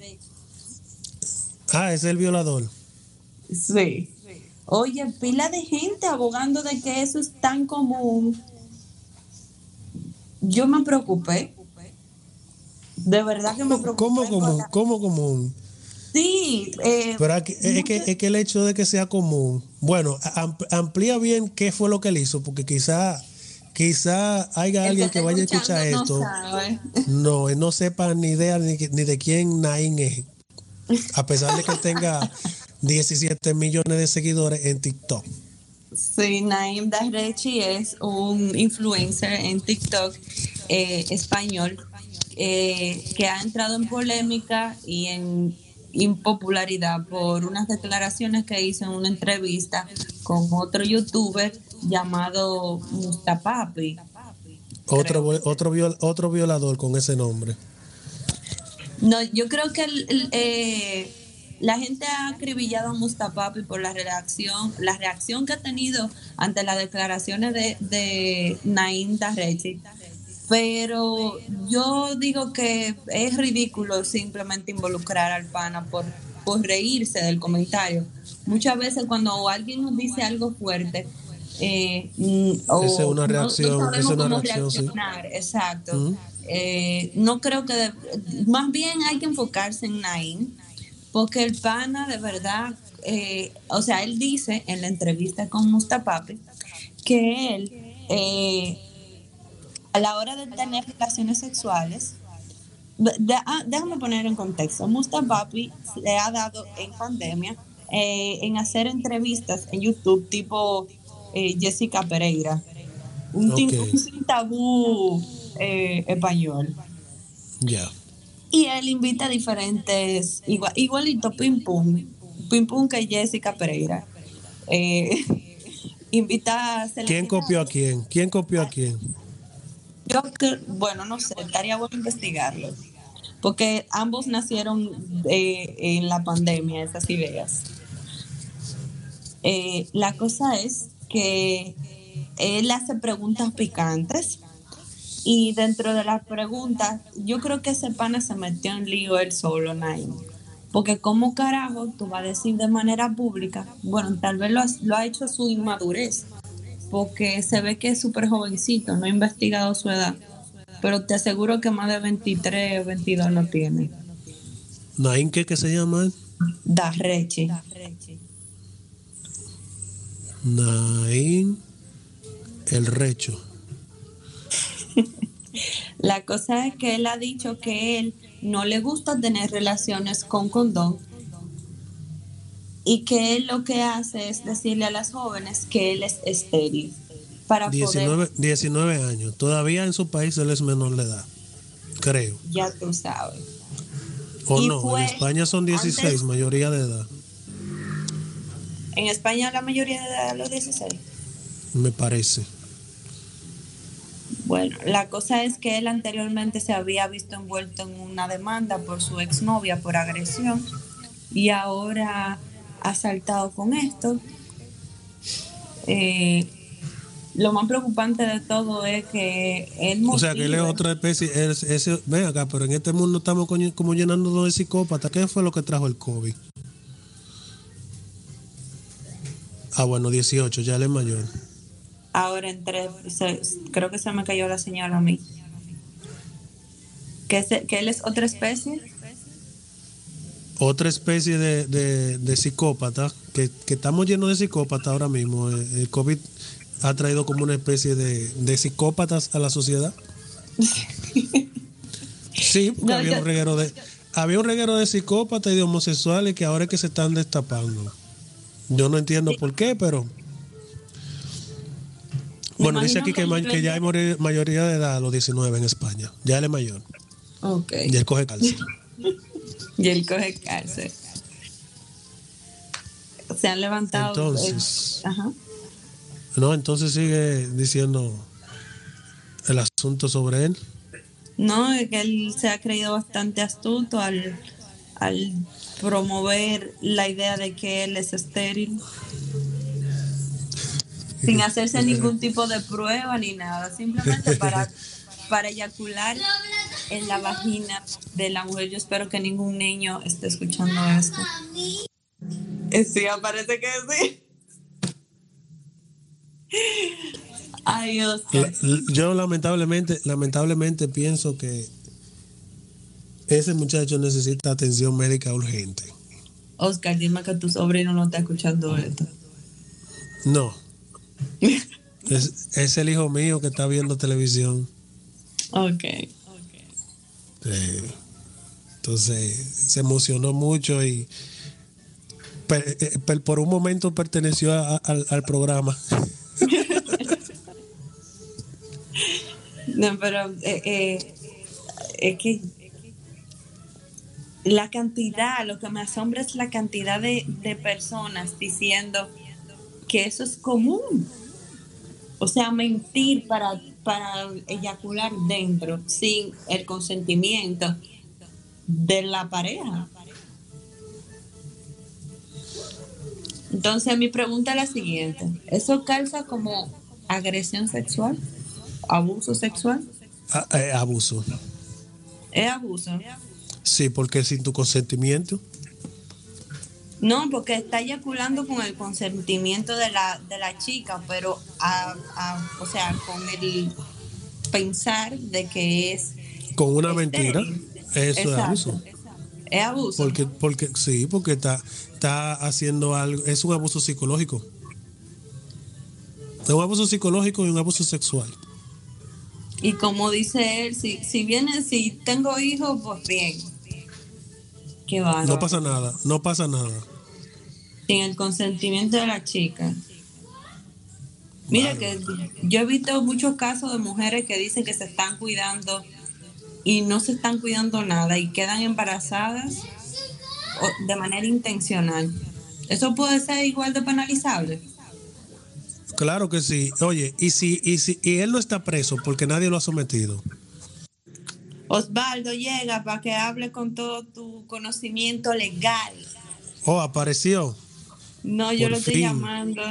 [SPEAKER 2] Ah, es el violador.
[SPEAKER 1] Sí. Oye, pila de gente abogando de que eso es tan común. Yo me preocupé. De verdad que me preocupé.
[SPEAKER 2] ¿Cómo común? ¿Cómo común?
[SPEAKER 1] Sí, eh,
[SPEAKER 2] Pero aquí- es, que, es que el hecho de que sea común, bueno, am- amplía bien qué fue lo que él hizo, porque quizá, quizá haya alguien que vaya a escuchar esto,
[SPEAKER 1] No sabe.
[SPEAKER 2] no, él no sepa ni idea ni, ni de quién Nain es, a pesar de que tenga 17 millones de seguidores en TikTok.
[SPEAKER 1] Sí, Naim Darrechi es un influencer en TikTok eh, español eh, que ha entrado en polémica y en impopularidad por unas declaraciones que hizo en una entrevista con otro youtuber llamado Mustapapi.
[SPEAKER 2] Otro, otro, viol- otro violador con ese nombre.
[SPEAKER 1] No, yo creo que el- el, eh, la gente ha acribillado a Mustapapi por la reacción, la reacción que ha tenido ante las declaraciones de, de Naim Darrechi. Pero yo digo que es ridículo simplemente involucrar al pana por, por reírse del comentario. Muchas veces cuando alguien nos dice algo fuerte, eh, mm, o
[SPEAKER 2] Esa es una
[SPEAKER 1] no- no
[SPEAKER 2] reacción,
[SPEAKER 1] sabemos
[SPEAKER 2] esa es una
[SPEAKER 1] cómo
[SPEAKER 2] reacción, sí.
[SPEAKER 1] reaccionar, Exacto.
[SPEAKER 2] Ujú.
[SPEAKER 1] Eh, no creo que, de- más bien hay que enfocarse en Naim, porque el pana de verdad, eh, o sea, él dice en la entrevista con Mustapapi que él, eh, a la hora de tener relaciones sexuales, de- ah, déjame poner en contexto, Mustapapi le ha dado en pandemia eh, en hacer entrevistas en YouTube tipo eh, Jessica Pereira, un, tin-
[SPEAKER 2] Ok.
[SPEAKER 1] un sin tabú eh, español.
[SPEAKER 2] Ya.
[SPEAKER 1] Y él invita a diferentes, igual, igualito Pim Pum, Pim Pum que Jessica Pereira. Eh, invita a
[SPEAKER 2] ¿Quién copió a quién? ¿Quién copió a quién?
[SPEAKER 1] Yo, bueno, no sé, estaría bueno investigarlo. Porque ambos nacieron eh, en la pandemia, esas ideas. Eh, la cosa es que él hace preguntas picantes y dentro de las preguntas, yo creo que ese pana se metió en lío él solo, Naim. Porque como carajo tú vas a decir de manera pública, bueno, tal vez lo, ha- lo ha hecho su inmadurez, porque se ve que es súper jovencito, no he investigado su edad, pero te aseguro que más de 23 o 22 no tiene.
[SPEAKER 2] Nain, ¿qué que se llama?
[SPEAKER 1] Darrechi.
[SPEAKER 2] Nain el Recho.
[SPEAKER 1] La cosa es que él ha dicho que él no le gusta tener relaciones con condón y que él lo que hace es decirle a las jóvenes que él es estéril para poder,
[SPEAKER 2] 19, 19 años. Todavía en su país él es menor de edad. Creo.
[SPEAKER 1] ya tú sabes.
[SPEAKER 2] O
[SPEAKER 1] Y
[SPEAKER 2] no,
[SPEAKER 1] fue
[SPEAKER 2] en España son 16,
[SPEAKER 1] antes-
[SPEAKER 2] mayoría de edad.
[SPEAKER 1] En España la mayoría de edad los 16.
[SPEAKER 2] Me parece.
[SPEAKER 1] Bueno, la cosa es que él anteriormente se había visto envuelto en una demanda por su exnovia por agresión y ahora ha saltado con esto. Eh, lo más preocupante de todo es que él
[SPEAKER 2] O sea que él es otra especie. es- ese- ven acá, pero en este mundo estamos como llenándonos de psicópatas. ¿Qué fue lo que trajo el COVID? Ah, bueno, 18, ya él es mayor.
[SPEAKER 1] Ahora entre, se- creo que se me cayó la señal a mí. Que, se- que él es otra especie.
[SPEAKER 2] Otra especie de, de, de psicópata, que, que estamos llenos de psicópatas ahora mismo. Eh, El COVID ha traído como una especie de, de psicópatas a la sociedad. Sí, porque
[SPEAKER 1] No,
[SPEAKER 2] había,
[SPEAKER 1] yo-
[SPEAKER 2] un reguero de, había un reguero de psicópatas y de homosexuales que ahora es que se están destapando. Yo no entiendo por qué, pero... Bueno, dice aquí que, ya hay mayoría de edad a los 19 en España. Ya él es mayor.
[SPEAKER 1] Ok.
[SPEAKER 2] Y él coge cárcel.
[SPEAKER 1] Y él coge cárcel. Se han levantado.
[SPEAKER 2] Entonces-
[SPEAKER 1] eh, ajá.
[SPEAKER 2] No, entonces sigue diciendo el asunto sobre él.
[SPEAKER 1] No, es que él se ha creído bastante astuto al, al promover la idea de que él es estéril. Sin hacerse ningún tipo de prueba ni nada. Simplemente para, para eyacular en la vagina de la mujer. Yo espero que ningún niño esté escuchando esto. Eh, Sí, parece que sí. Ay, Dios.
[SPEAKER 2] Yo lamentablemente, lamentablemente pienso que ese muchacho necesita atención médica urgente.
[SPEAKER 1] Oscar, dime que tu sobrino no está escuchando esto.
[SPEAKER 2] No. Es, es el hijo mío que está viendo televisión.
[SPEAKER 1] Ok.
[SPEAKER 2] Eh, entonces se emocionó mucho y per- eh, per- por un momento perteneció a- al, al programa.
[SPEAKER 1] No, pero eh, eh, es que la cantidad, lo que me asombra es la cantidad de, de personas diciendo que eso es común. O sea, mentir para, para eyacular dentro sin el consentimiento de la pareja. Entonces mi pregunta es la siguiente. ¿Eso calza como agresión sexual? ¿Abuso sexual?
[SPEAKER 2] Ah, eh, abuso.
[SPEAKER 1] ¿Es abuso?
[SPEAKER 2] Sí, porque sin tu consentimiento.
[SPEAKER 1] No, porque está eyaculando con el consentimiento de la, de la chica, pero a, a- o sea, con el pensar de que es
[SPEAKER 2] Con una mentira. Eso es
[SPEAKER 1] Exacto.
[SPEAKER 2] abuso.
[SPEAKER 1] Es abuso.
[SPEAKER 2] Porque, porque, sí, porque está, está haciendo algo, es un abuso psicológico. Es un abuso psicológico y un abuso sexual.
[SPEAKER 1] Y como dice él, si, si viene, si tengo hijos, pues bien. Qué.
[SPEAKER 2] No pasa nada, no pasa nada.
[SPEAKER 1] Sin el consentimiento de la chica. Mira que yo he visto muchos casos de mujeres que dicen que se están cuidando y no se están cuidando nada y quedan embarazadas de manera intencional. Eso puede ser igual de penalizable.
[SPEAKER 2] Claro que sí. Oye, y si, y si, y él no está preso porque nadie lo ha sometido.
[SPEAKER 1] Osvaldo llega para que hable con todo tu conocimiento legal.
[SPEAKER 2] Oh, apareció.
[SPEAKER 1] No, yo
[SPEAKER 2] Por
[SPEAKER 1] lo estoy
[SPEAKER 2] fin.
[SPEAKER 1] llamando.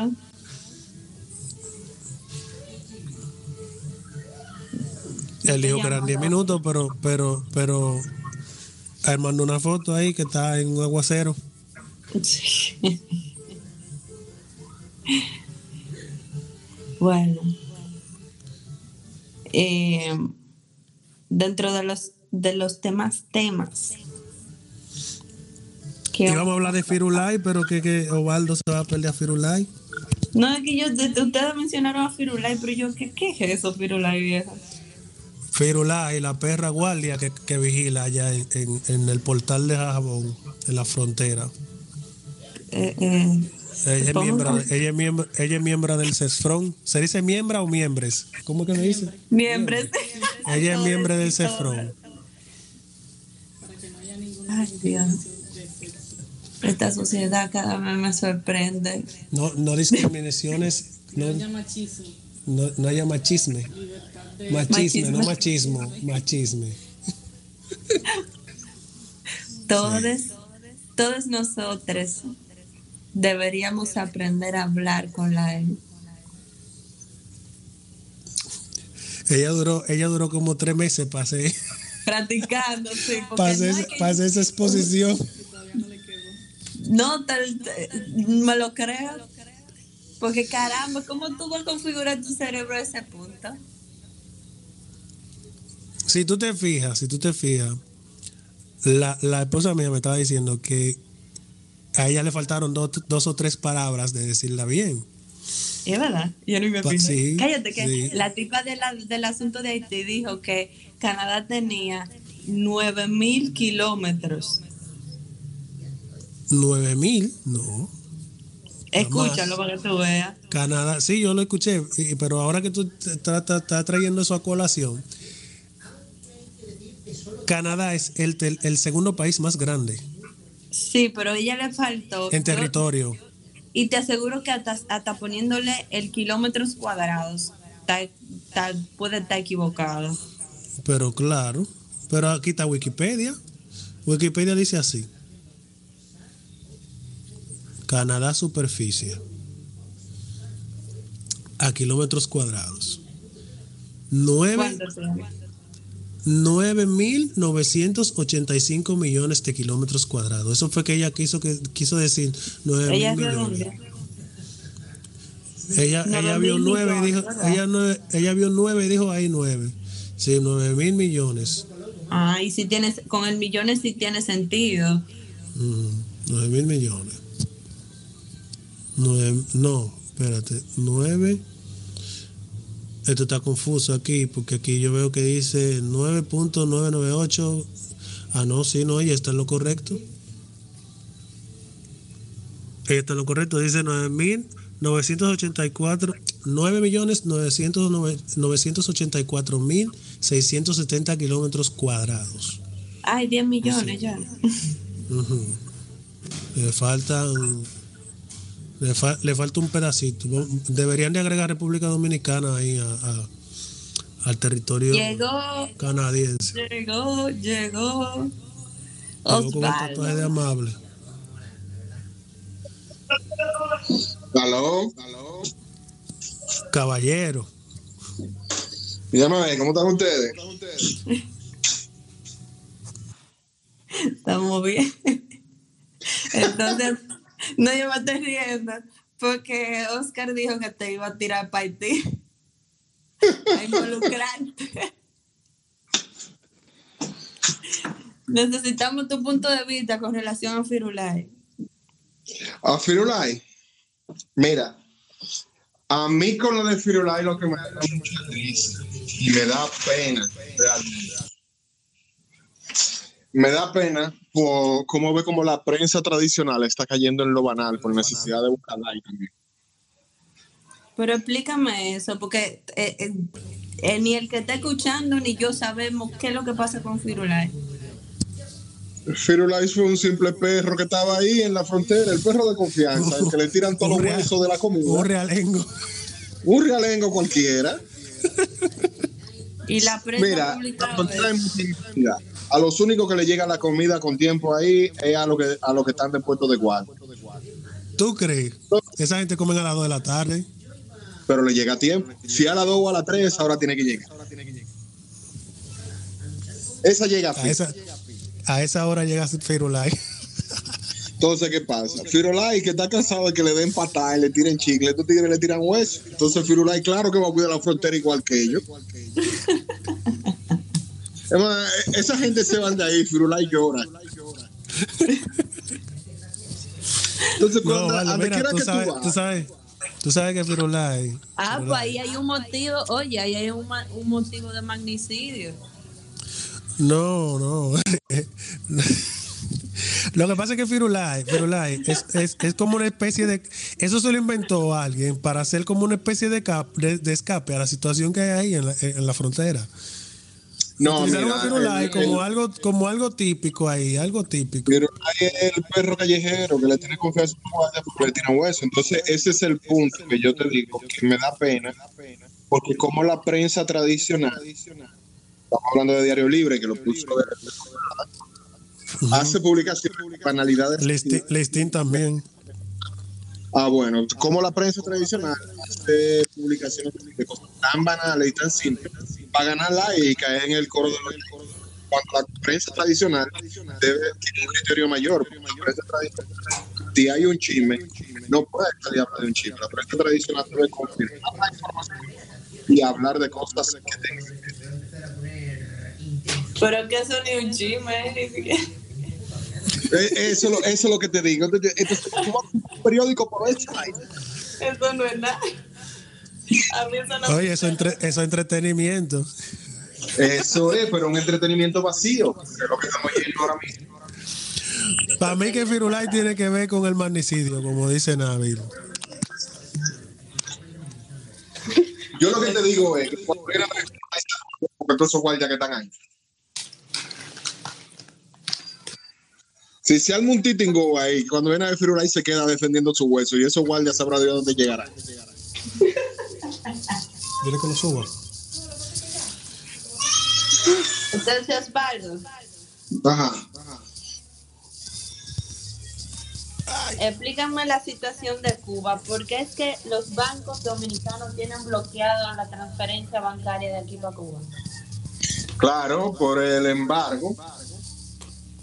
[SPEAKER 2] Él dijo que eran 10 minutos, pero, pero, pero él mandó una foto ahí que está en un aguacero.
[SPEAKER 1] bueno. Eh, dentro de los de los temas temas. Que-
[SPEAKER 2] Íbamos a hablar de Firulai, pero que, que Ovaldo se va a perder a Firulai.
[SPEAKER 1] no es que yo de- de- ustedes mencionaron a Firulai, pero yo ¿qué, qué es eso Firulai vieja?
[SPEAKER 2] Firulai, la perra guardia que, que vigila allá en, en- en el portal de Jabón, en la frontera.
[SPEAKER 1] Eh, eh,
[SPEAKER 2] Ella es, miembro, ella, es miembro, ella es miembro del CESFRON. ¿Se dice miembra o miembres? ¿Cómo que se dice?
[SPEAKER 1] miembros.
[SPEAKER 2] Ella es miembro del CESFRON.
[SPEAKER 1] Ay, Dios. Esta sociedad cada vez me sorprende.
[SPEAKER 2] No, no discriminaciones, no, no, no haya machisme. Machisme, no machismo, machisme.
[SPEAKER 1] Todos, todos nosotros deberíamos aprender a hablar con la él.
[SPEAKER 2] Ella duró, ella duró como tres meses para hacer,
[SPEAKER 1] Practicando, sí. porque
[SPEAKER 2] para
[SPEAKER 1] no,
[SPEAKER 2] hacer-
[SPEAKER 1] es que-
[SPEAKER 2] para hacer esa exposición.
[SPEAKER 1] No, tal- te- me lo creo. Porque caramba, ¿cómo tú vas a configurar tu cerebro a ese punto?
[SPEAKER 2] Si tú te fijas, si tú te fijas, la, la esposa mía me estaba diciendo que a ella le faltaron dos, dos o tres palabras de decirla bien.
[SPEAKER 1] Es verdad, yo no me
[SPEAKER 2] sí,
[SPEAKER 1] Cállate, que
[SPEAKER 2] sí.
[SPEAKER 1] la tipa de la- del asunto de Haití dijo que Canadá tenía 9 mil kilómetros.
[SPEAKER 2] Nueve mil, no.
[SPEAKER 1] Escúchalo para que tú veas.
[SPEAKER 2] Canadá, sí, yo lo escuché, pero ahora que tú estás trayendo eso a colación, Canadá es el, tel- el segundo país más grande
[SPEAKER 1] Sí, pero ella le faltó.
[SPEAKER 2] en territorio.
[SPEAKER 1] y te aseguro que hasta, hasta poniéndole el kilómetros cuadrados, está- puede estar equivocado.
[SPEAKER 2] Pero claro, pero aquí está Wikipedia. Wikipedia dice así. Canadá superficie. A kilómetros cuadrados. Nueve-
[SPEAKER 1] ¿Cuánto se llama?
[SPEAKER 2] 9.985 millones de kilómetros cuadrados. Eso fue que ella quiso, que, quiso decir 9
[SPEAKER 1] Ella
[SPEAKER 2] mil
[SPEAKER 1] es
[SPEAKER 2] millones. Ella,
[SPEAKER 1] Nueve
[SPEAKER 2] ella vio
[SPEAKER 1] mil
[SPEAKER 2] 9 y dijo, ella, nueve- ella vio 9 y dijo ahí 9. Sí, 9 mil millones.
[SPEAKER 1] Ah, y si tienes, con el millones sí tiene sentido.
[SPEAKER 2] Mm, 9 mil millones. Nueve- no, espérate. 9. Esto está confuso aquí, porque aquí yo veo que dice 9.998. Ah, no, sí, no, ella está en lo correcto. Ella está en lo correcto, dice 9.984, 9 millones 984 mil 670 kilómetros cuadrados.
[SPEAKER 1] Ay, 10 millones ya.
[SPEAKER 2] Ujú. Le faltan. Le, fa- le falta un pedacito. Deberían de agregar República Dominicana ahí a- a- al territorio
[SPEAKER 1] Llegó,
[SPEAKER 2] canadiense.
[SPEAKER 1] llegó, llegó.
[SPEAKER 2] Llegó con el tatuaje de amable.
[SPEAKER 7] Aló, aló.
[SPEAKER 2] Caballero.
[SPEAKER 7] Dígame, ¿cómo están ustedes?
[SPEAKER 1] Estamos bien. Entonces, no yo me porque Oscar dijo que te iba a tirar para Haití. A involucrarte. Necesitamos tu punto de vista con relación a Firulai.
[SPEAKER 7] A Firulai. Mira, a mí con lo de Firulai lo que me da mucha risa y me da pena, realmente. Me da pena por cómo ve como la prensa tradicional está cayendo en lo banal por necesidad de buscar like también.
[SPEAKER 1] Pero explícame eso, porque eh, eh, eh, ni el que está escuchando ni yo sabemos qué es lo que pasa con Firulai.
[SPEAKER 7] Firulais fue un simple perro que estaba ahí en la frontera, el perro de confianza, el que le tiran todos los
[SPEAKER 2] Un
[SPEAKER 7] huesos de la
[SPEAKER 2] Un
[SPEAKER 7] comida.
[SPEAKER 2] realengo.
[SPEAKER 7] Un realengo cualquiera.
[SPEAKER 1] Y la prensa
[SPEAKER 7] Mira, A los únicos que le llega la comida con tiempo ahí es a los que, a los que están de puesto de guardia.
[SPEAKER 2] ¿Tú crees? Esa gente come a las 2 de la tarde.
[SPEAKER 7] Pero le llega a tiempo. Si a las 2 o a las 3, ahora tiene que llegar. Esa llega a
[SPEAKER 2] A esa, a esa hora llega Firulai.
[SPEAKER 7] Entonces, ¿qué pasa? Firulai, que está cansado de que le den patada y le tiren chicle, estos tigres le tiran hueso. Entonces, Firulai, claro que va a cuidar la frontera igual que ellos. Más, esa gente se van de ahí, Firulai llora. Entonces,
[SPEAKER 2] No,
[SPEAKER 7] cuando,
[SPEAKER 2] vale,
[SPEAKER 7] a donde
[SPEAKER 2] mira, tú
[SPEAKER 7] que
[SPEAKER 2] sabes,
[SPEAKER 7] tú vas,
[SPEAKER 2] tú sabes, tú sabes que Firulai.
[SPEAKER 1] Ah, pues ahí hay un motivo, oye, ahí hay un, un motivo de magnicidio.
[SPEAKER 2] No, no. Lo que pasa es que Firulai, Firulai es, es, es como una especie de... Eso se lo inventó alguien para hacer como una especie de, cap- de, de escape a la situación que hay ahí en la, en la frontera.
[SPEAKER 7] No, mira,
[SPEAKER 2] a Firulai
[SPEAKER 7] el-
[SPEAKER 2] como,
[SPEAKER 7] el-
[SPEAKER 2] algo, como algo típico ahí, algo típico.
[SPEAKER 7] Firulai es el perro callejero que le tiene confianza a su guardia porque le tiran hueso. Entonces, ese es el punto que yo te digo, que me da pena, porque como la prensa tradicional, estamos hablando de Diario Libre, que lo puso hace publicaciones de banalidades.
[SPEAKER 2] Listín, Listín también.
[SPEAKER 7] Ah, bueno, como la prensa tradicional hace publicaciones de cosas tan banales y tan simples para ganar like y caer en el coro de los cuando la prensa tradicional debe tener un criterio mayor. porque La prensa tradicional, si hay un chisme, no puede salir a hablar de un chisme. La prensa tradicional debe confirmar la información y hablar de cosas que tengan.
[SPEAKER 1] Pero que eso ni un chisme, Eric.
[SPEAKER 7] Eh, Eso, eso es lo que te digo. Entonces, tú vas a un periódico por eso.
[SPEAKER 1] Eso no es nada. A mí eso no
[SPEAKER 2] Oye, eso, entre, eso es entretenimiento.
[SPEAKER 7] Eso es, pero un entretenimiento vacío, que es lo que estamos yendo ahora mismo.
[SPEAKER 2] Para mí que Firulai tiene que ver con el magnicidio, como dice Nabil.
[SPEAKER 7] Yo lo que te digo es que cuando porque todos esos guardias que están ahí. Si se arma un titingo ahí, cuando viene a ver Firulai se queda defendiendo su hueso y esos guardias sabrá Dios dónde llegarán.
[SPEAKER 2] Dile que lo suba.
[SPEAKER 1] Entonces, Osvaldo,
[SPEAKER 7] Ajá.
[SPEAKER 1] explícame la situación de Cuba, porque es que los bancos dominicanos tienen bloqueado la transferencia bancaria de aquí para Cuba.
[SPEAKER 7] Claro, por el embargo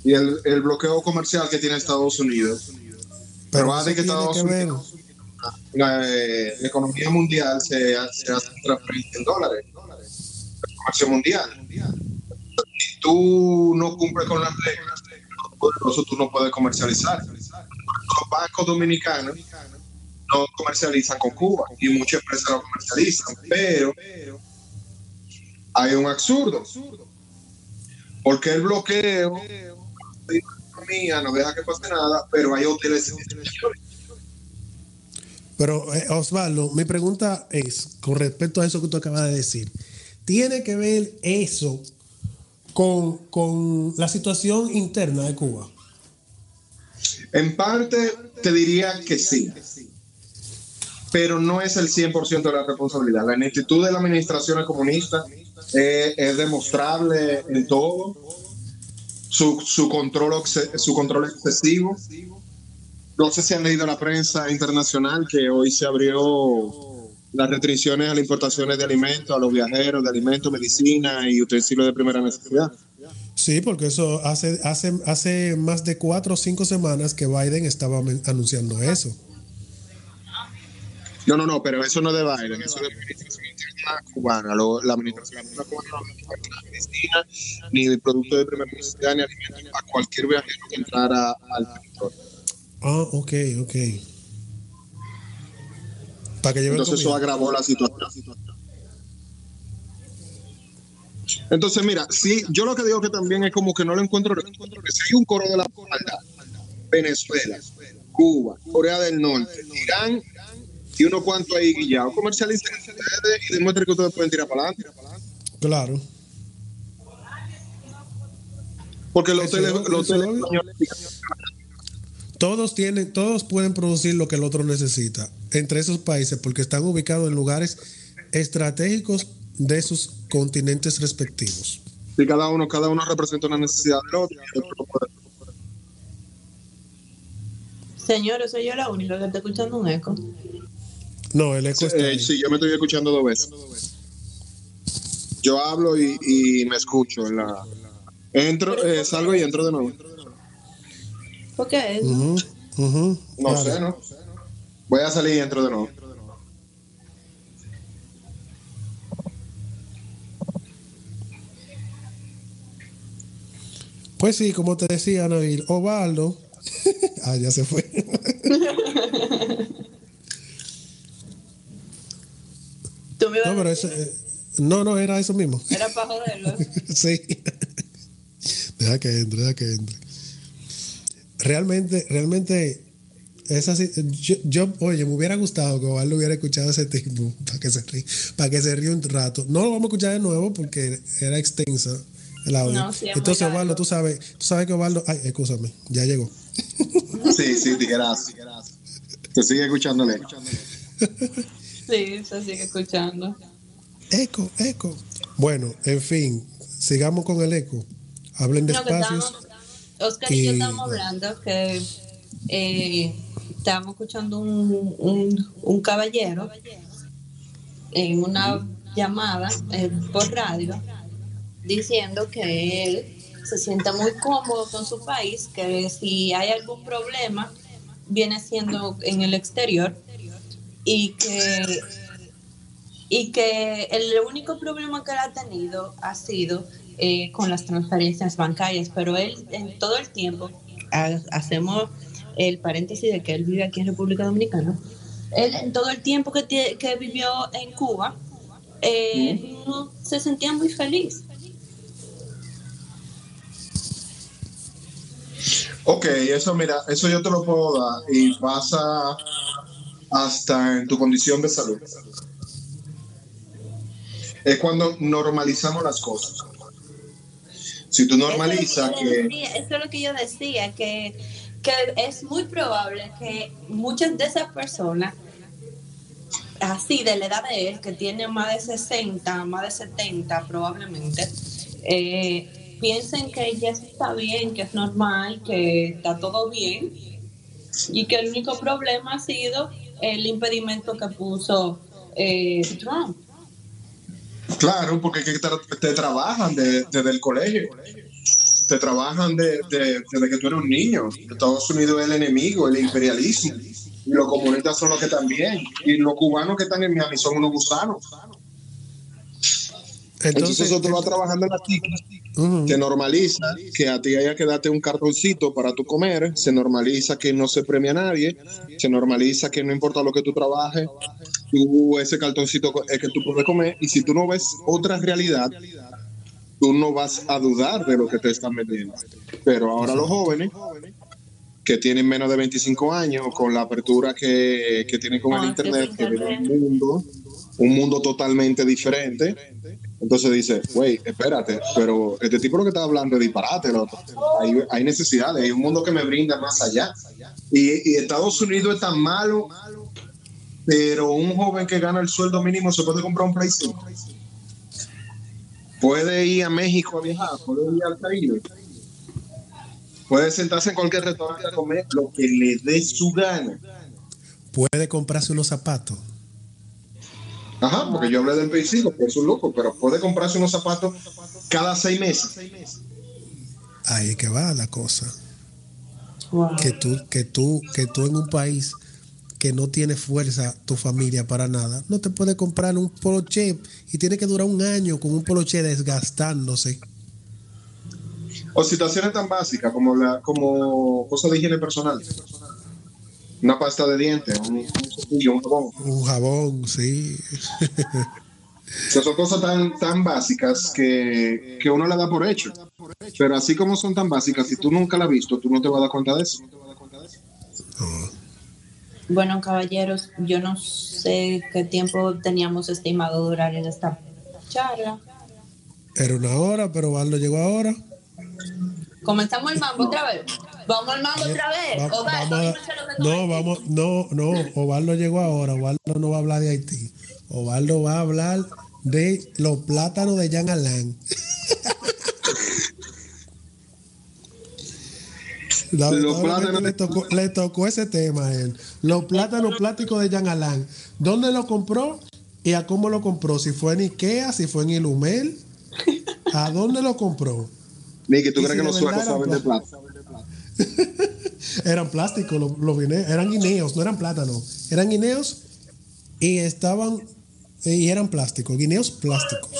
[SPEAKER 7] y el, el bloqueo comercial que tiene Estados Unidos. Pero
[SPEAKER 2] Pero
[SPEAKER 7] de que Estados
[SPEAKER 2] que.
[SPEAKER 7] Unidos, la, eh, la economía mundial se, se hace en dólares, el comercio mundial. Si tú no cumples con las reglas, poderoso tú no puedes comercializar. Los bancos dominicanos no comercializan con Cuba y muchas empresas lo comercializan, pero hay un absurdo. Porque el bloqueo no deja que pase nada, pero hay hoteles
[SPEAKER 2] Pero, eh, Osvaldo, mi pregunta es, con respecto a eso que tú acabas de decir, ¿tiene que ver eso con, con la situación interna de Cuba?
[SPEAKER 7] En parte te diría que sí, pero no es el 100% de la responsabilidad. La ineptitud de la administración comunista eh, es demostrable en todo. Su, su, control, su control excesivo. No sé si han leído la prensa internacional que hoy se abrió las restricciones a las importaciones de alimentos, a los viajeros, de alimentos, medicina y utensilios de primera necesidad.
[SPEAKER 2] Sí, porque eso hace, hace, hace más de cuatro o cinco semanas que Biden estaba anunciando eso.
[SPEAKER 7] No, no, no, pero eso no es de Biden, eso es de la administración interna cubana. Lo- la administración interna cubana no afecta la medicina, ni el producto de primera necesidad, ni alimentos a cualquier viajero que entrara al territorio.
[SPEAKER 2] Ah, ok, ok. Para que
[SPEAKER 7] Entonces eso agravó la situación. Entonces, mira, sí, yo lo que digo que también es como que no lo encuentro, no encuentro que si hay un coro de la maldad, Venezuela, Cuba, Corea del Norte, Irán y unos cuantos ahí guillados, comercialicen ustedes y demuestren que ustedes pueden tirar para adelante.
[SPEAKER 2] Claro.
[SPEAKER 7] Porque los hoteles,
[SPEAKER 2] es-
[SPEAKER 7] los hoteles españoles
[SPEAKER 2] Todos tienen, todos pueden producir lo que el otro necesita entre esos países porque están ubicados en lugares estratégicos de sus continentes respectivos.
[SPEAKER 7] y cada uno, cada uno representa una necesidad del otro. y el otro puede-
[SPEAKER 1] Señor, soy yo la única que está escuchando un eco.
[SPEAKER 2] No, el eco está
[SPEAKER 7] Eh,
[SPEAKER 2] ahí.
[SPEAKER 7] sí, yo me estoy escuchando dos veces. Yo hablo y, y me escucho. en la... Entro, eh, salgo y entro de nuevo.
[SPEAKER 1] ¿Por qué
[SPEAKER 2] ujú,
[SPEAKER 7] No
[SPEAKER 2] claro.
[SPEAKER 7] sé, ¿no? Voy a salir y entro de nuevo.
[SPEAKER 2] Pues sí, como te decía, Nabil, Ovaldo. ah, ya se fue.
[SPEAKER 1] Tú me ibas
[SPEAKER 2] no, pero eso, eh, no, no, era eso mismo.
[SPEAKER 1] Era para joderlo.
[SPEAKER 2] sí. deja que entre, deja que entre. Realmente, realmente, es así. Yo, yo, oye, me hubiera gustado que Ovaldo hubiera escuchado ese tipo para que se ríe, para que se ríe un rato. No lo vamos a escuchar de nuevo porque era extensa el audio.
[SPEAKER 1] No, sí,
[SPEAKER 2] Entonces. Ovaldo, tú sabes, tú sabes que Ovaldo, ay, escúchame, ya llegó.
[SPEAKER 7] Sí, sí, gracias. Se sigue escuchándole.
[SPEAKER 1] Sí, se sigue escuchando.
[SPEAKER 2] Eco, eco. Bueno, en fin, sigamos con el eco. Hablen
[SPEAKER 1] No, que Oscar y yo estábamos hablando que eh, estábamos escuchando un, un, un caballero en una llamada eh, por radio diciendo que él se siente muy cómodo con su país, que si hay algún problema viene siendo en el exterior y que y que el único problema que él ha tenido ha sido eh, con las transferencias bancarias, pero él en todo el tiempo, ha- hacemos el paréntesis de que él vive aquí en República Dominicana, él en todo el tiempo que, tie- que vivió en Cuba, eh, no se sentía muy feliz.
[SPEAKER 7] Ok, eso mira, eso yo te lo puedo dar y pasa hasta en tu condición de salud. Es cuando normalizamos las cosas. Si tú normalizas
[SPEAKER 1] eso, es lo que yo
[SPEAKER 7] que...
[SPEAKER 1] decía, eso es lo que yo decía, que, que es muy probable que muchas de esas personas, así de la edad de él, que tiene más de 60, más de 70 probablemente, eh, piensen que ya está bien, que es normal, que está todo bien y que el único problema ha sido el impedimento que puso eh, Trump.
[SPEAKER 7] Claro, porque que te, trabajan de- desde el colegio. Te trabajan de- de- desde que tú eres un niño. Estados Unidos es el enemigo, el imperialismo. Y los comunistas son los que bien. Y los cubanos que están en Miami son unos gusanos. Entonces, eso te va trabajando en la tica,
[SPEAKER 2] Ujú.
[SPEAKER 7] te normaliza que a ti haya que darte un cartoncito para tu comer, se normaliza que no se premia a nadie, se normaliza que no importa lo que tú trabajes, tú ese cartoncito es que tú puedes comer y si tú no ves otra realidad, tú no vas a dudar de lo que te están vendiendo. Pero ahora los jóvenes que tienen menos de 25 años, con la apertura que, que tienen con el
[SPEAKER 1] Ah,
[SPEAKER 7] internet, que viven
[SPEAKER 1] internet.
[SPEAKER 7] un mundo, un mundo totalmente diferente, entonces dice, güey, espérate, pero este tipo lo que está hablando es disparate. Hay, necesidades, hay un mundo que me brinda más allá. Y, y Estados Unidos es tan malo, pero un joven que gana el sueldo mínimo se puede comprar un Play 5. Puede ir a México a viajar, puede ir al Caribe. Puede sentarse en cualquier restaurante a comer lo que le dé su gana.
[SPEAKER 2] Puede comprarse unos zapatos.
[SPEAKER 7] Ajá, porque yo hablé del 5, que es un loco, pero puede comprarse unos zapatos cada seis meses.
[SPEAKER 2] Ahí es que va la cosa.
[SPEAKER 1] Wow.
[SPEAKER 2] Que tú, que tú, que tú en un país que no tiene fuerza tu familia para nada, no te puedes comprar un poloche y tiene que durar un año con un poloche desgastándose.
[SPEAKER 7] O situaciones tan básicas como la, como cosas de higiene personal. Una pasta de dientes, un, un jabón.
[SPEAKER 2] Un jabón, sí.
[SPEAKER 7] O sea, son cosas tan, tan básicas que, que uno la da por hecho. Pero así como son tan básicas, si tú nunca la has visto, tú no te vas a dar cuenta de eso.
[SPEAKER 1] Bueno, caballeros, yo no sé qué tiempo teníamos estimado durar en esta charla.
[SPEAKER 2] Era una hora, pero Valdo llegó ahora.
[SPEAKER 1] Comenzamos el mambo otra vez. Vamos al mambo otra vez.
[SPEAKER 2] Va-
[SPEAKER 1] Ovaldo,
[SPEAKER 2] vamos a- no, vamos, no, no, Ovaldo llegó ahora. Ovaldo no va a hablar de Haití. Ovaldo va a hablar de los plátanos de Jean Alain.
[SPEAKER 7] Plátanos
[SPEAKER 2] le tocó, le tocó ese tema a él. Los plátanos plásticos de Jean Alain. ¿Dónde lo compró y a cómo lo compró? Si fue en Ikea, si fue en Ilumel. ¿A dónde lo compró?
[SPEAKER 7] Que tú crees
[SPEAKER 2] si
[SPEAKER 7] que los suecos saben de plata.
[SPEAKER 2] Eran plásticos, los, los guine- eran guineos, no eran plátanos. Eran guineos y estaban y eran plásticos, guineos plásticos.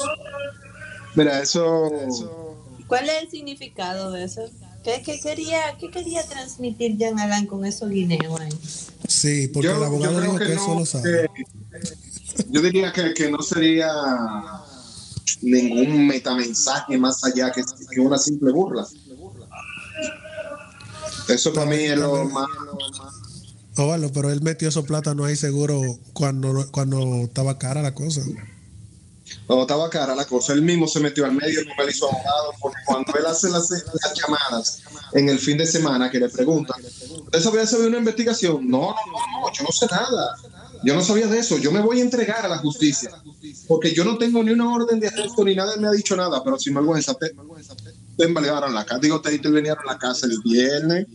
[SPEAKER 7] Mira, eso.
[SPEAKER 1] ¿Cuál es el significado de eso? ¿Qué, qué quería, qué quería transmitir Jean Alain con esos guineos ahí?
[SPEAKER 2] Sí, porque
[SPEAKER 7] Yo,
[SPEAKER 2] el abogado dijo
[SPEAKER 7] que,
[SPEAKER 2] que, eso
[SPEAKER 7] no,
[SPEAKER 2] lo sabe.
[SPEAKER 7] que- yo diría que, que no sería ningún metamensaje más allá que, que una simple burla. Eso para mí es lo más.
[SPEAKER 2] Óvalo, pero él metió esos plátanos ahí seguro cuando, cuando estaba cara la cosa.
[SPEAKER 7] Cuando estaba cara la cosa, él mismo se metió al medio, no me hizo abogado, porque cuando él hace las, las llamadas en el fin de semana que le preguntan, ¿usted sabía había una investigación? No, no, no, no, yo no sé nada. Yo no sabía de eso. Yo me voy a entregar a la justicia, porque yo no tengo ni una orden de arresto ni nada me ha dicho nada, pero sin vergüenza, te, embalearon la casa, digo, te intervinieron la casa el viernes,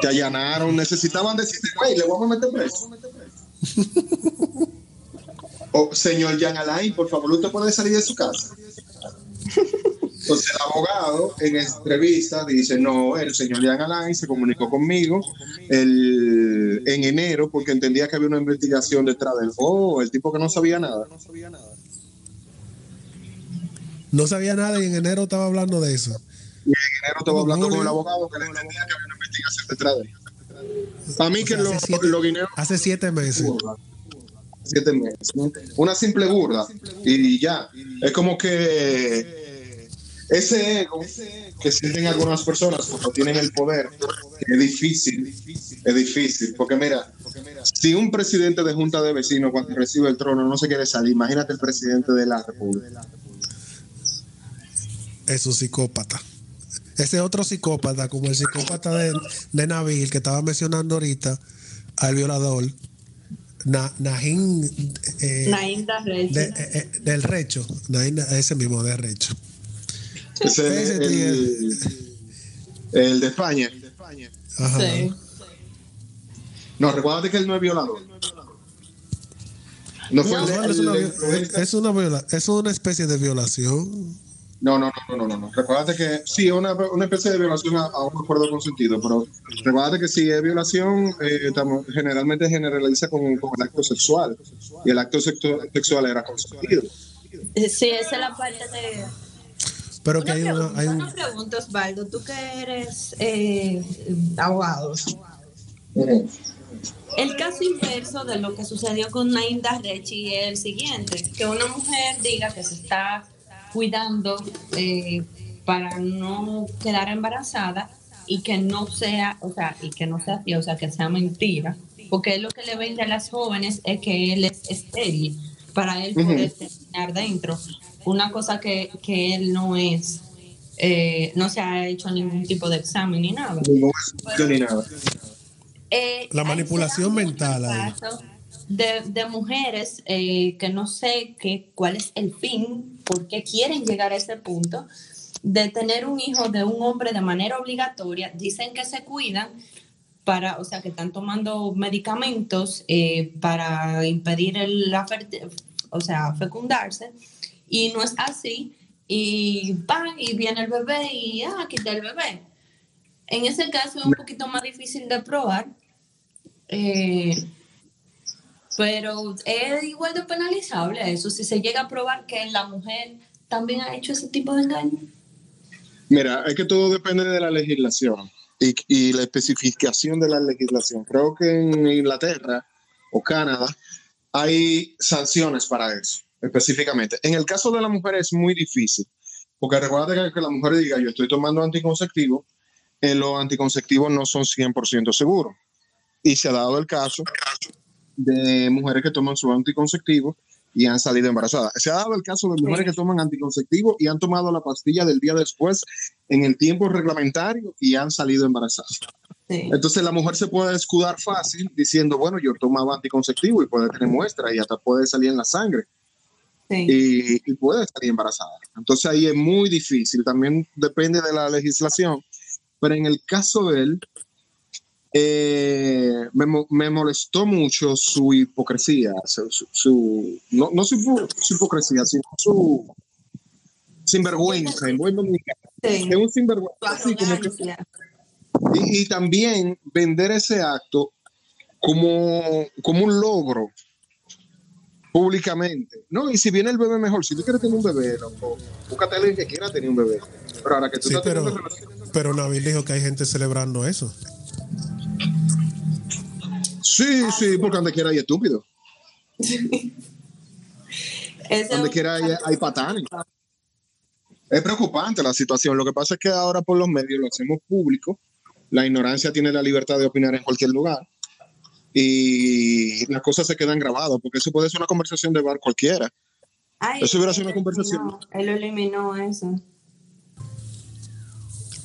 [SPEAKER 7] te allanaron, necesitaban decirte, güey, le vamos a meter preso. O, señor Jean Alain, por favor, usted puede salir de su casa. Entonces el abogado en entrevista dice, no, el señor Jean Alain se comunicó conmigo el, en enero porque entendía que había una investigación detrás del... Oh, el tipo que no sabía nada.
[SPEAKER 2] No sabía nada y en enero estaba hablando de eso.
[SPEAKER 7] Y en enero estaba hablando con el abogado que le entendía que había una investigación detrás de él. Para mí
[SPEAKER 2] O
[SPEAKER 7] que
[SPEAKER 2] sea,
[SPEAKER 7] lo,
[SPEAKER 2] hace, siete,
[SPEAKER 7] guineos
[SPEAKER 2] hace siete meses.
[SPEAKER 7] burla. Siete meses. Una simple burla. Y ya. Es como que ese ego que sienten algunas personas cuando tienen el poder es difícil. Es difícil. Porque mira, si un presidente de junta de vecinos cuando recibe el trono no se quiere salir, imagínate el presidente de la república.
[SPEAKER 2] Es un psicópata. Ese otro psicópata, como el psicópata de, de Nabil que estaba mencionando ahorita, al violador, Na, Najín eh,
[SPEAKER 1] Darrechi.
[SPEAKER 2] de- eh, eh, del Recho, Najín, ese mismo de Recho.
[SPEAKER 7] Ese es
[SPEAKER 2] Ese
[SPEAKER 7] el, el de España.
[SPEAKER 2] Ajá.
[SPEAKER 1] Sí.
[SPEAKER 7] No, recuérdate que él no es violador. No fue
[SPEAKER 2] No,
[SPEAKER 7] el-
[SPEAKER 2] es, una,
[SPEAKER 7] el- el-
[SPEAKER 2] es, una viola- es una especie de violación.
[SPEAKER 7] No, no, no, no, no, no. Recuérdate que sí, es una, una especie de violación a, a un acuerdo consentido, pero recuérdate que si es violación, eh, tamo- generalmente generaliza con, con el acto sexual. Y el acto sexu- sexual era consentido.
[SPEAKER 1] Eh, Sí, esa es la parte de...
[SPEAKER 2] Pero que
[SPEAKER 1] Una
[SPEAKER 2] hay una,
[SPEAKER 1] pregunta,
[SPEAKER 2] hay un,
[SPEAKER 1] una pregunta, Osvaldo, tú que eres eh, abogado. El caso inverso de lo que sucedió con Nainda Rechi es el siguiente, que una mujer diga que se está cuidando eh, para no quedar embarazada y que no sea, o sea, y que no sea así, o sea, que sea mentira, porque él lo que le vende a las jóvenes es que él es estéril para él poder terminar dentro, una cosa que, que él no es, eh, no se ha hecho ningún tipo de examen ni nada.
[SPEAKER 7] Ni.
[SPEAKER 1] Eh,
[SPEAKER 2] La manipulación mental
[SPEAKER 1] muchos
[SPEAKER 2] ahí.
[SPEAKER 1] casos De, de mujeres eh, que no sé qué, cuál es el fin, por qué quieren llegar a ese punto de tener un hijo de un hombre de manera obligatoria. Dicen que se cuidan para, o sea, que están tomando medicamentos eh, para impedir el, la o sea, fecundarse y no es así y va y viene el bebé y ah, quita el bebé. En ese caso es un poquito más difícil de probar, eh, pero es igual de penalizable eso si se llega a probar que la mujer también ha hecho ese tipo de engaño.
[SPEAKER 7] Mira, es que todo depende de la legislación y, y la especificación de la legislación. Creo que en Inglaterra o Canadá hay sanciones para eso, específicamente. En el caso de la mujer es muy difícil, porque recuerda que, la mujer diga, yo estoy tomando anticonceptivo, eh, los anticonceptivos no son 100% seguros. Y se ha dado el caso de mujeres que toman su anticonceptivo y han salido embarazadas. Se ha dado el caso de mujeres que toman anticonceptivo y han tomado la pastilla del día después en el tiempo reglamentario y han salido embarazadas.
[SPEAKER 1] Sí.
[SPEAKER 7] Entonces la mujer se puede escudar fácil diciendo, bueno, yo tomaba anticonceptivo y puede tener muestra y hasta puede salir en la sangre
[SPEAKER 1] Sí.
[SPEAKER 7] y, y puede salir embarazada. Entonces ahí es muy difícil, también depende de la legislación, pero en el caso de él, eh, me, mo- me molestó mucho su hipocresía, su, su- su- no, no su, hipo- su hipocresía, sino su sinvergüenza, en buen dominicano.
[SPEAKER 1] Sí.
[SPEAKER 7] Es un sinvergüenza.
[SPEAKER 1] Tu
[SPEAKER 7] así como que-
[SPEAKER 1] arrogancia.
[SPEAKER 7] y, y también vender ese acto como, como un logro públicamente. No, y si viene el bebé mejor, si tú quieres tener un bebé, loco, búscate a alguien que quiera tener un bebé. Pero ahora que tú
[SPEAKER 2] Sí,
[SPEAKER 7] estás
[SPEAKER 2] pero,
[SPEAKER 7] teniendo relación-
[SPEAKER 2] pero Nabil dijo que hay gente celebrando eso.
[SPEAKER 7] Sí, sí, porque donde quiera hay estúpido.
[SPEAKER 1] Ese
[SPEAKER 7] Donde quiera hay, hay patanes. Es preocupante la situación. Lo que pasa es que ahora por los medios lo hacemos público. La ignorancia tiene la libertad de opinar en cualquier lugar. Y las cosas se quedan grabadas, porque eso puede ser una conversación de bar cualquiera.
[SPEAKER 1] Ay,
[SPEAKER 7] Eso hubiera sido una conversación.
[SPEAKER 1] eliminó- Él lo eliminó eso.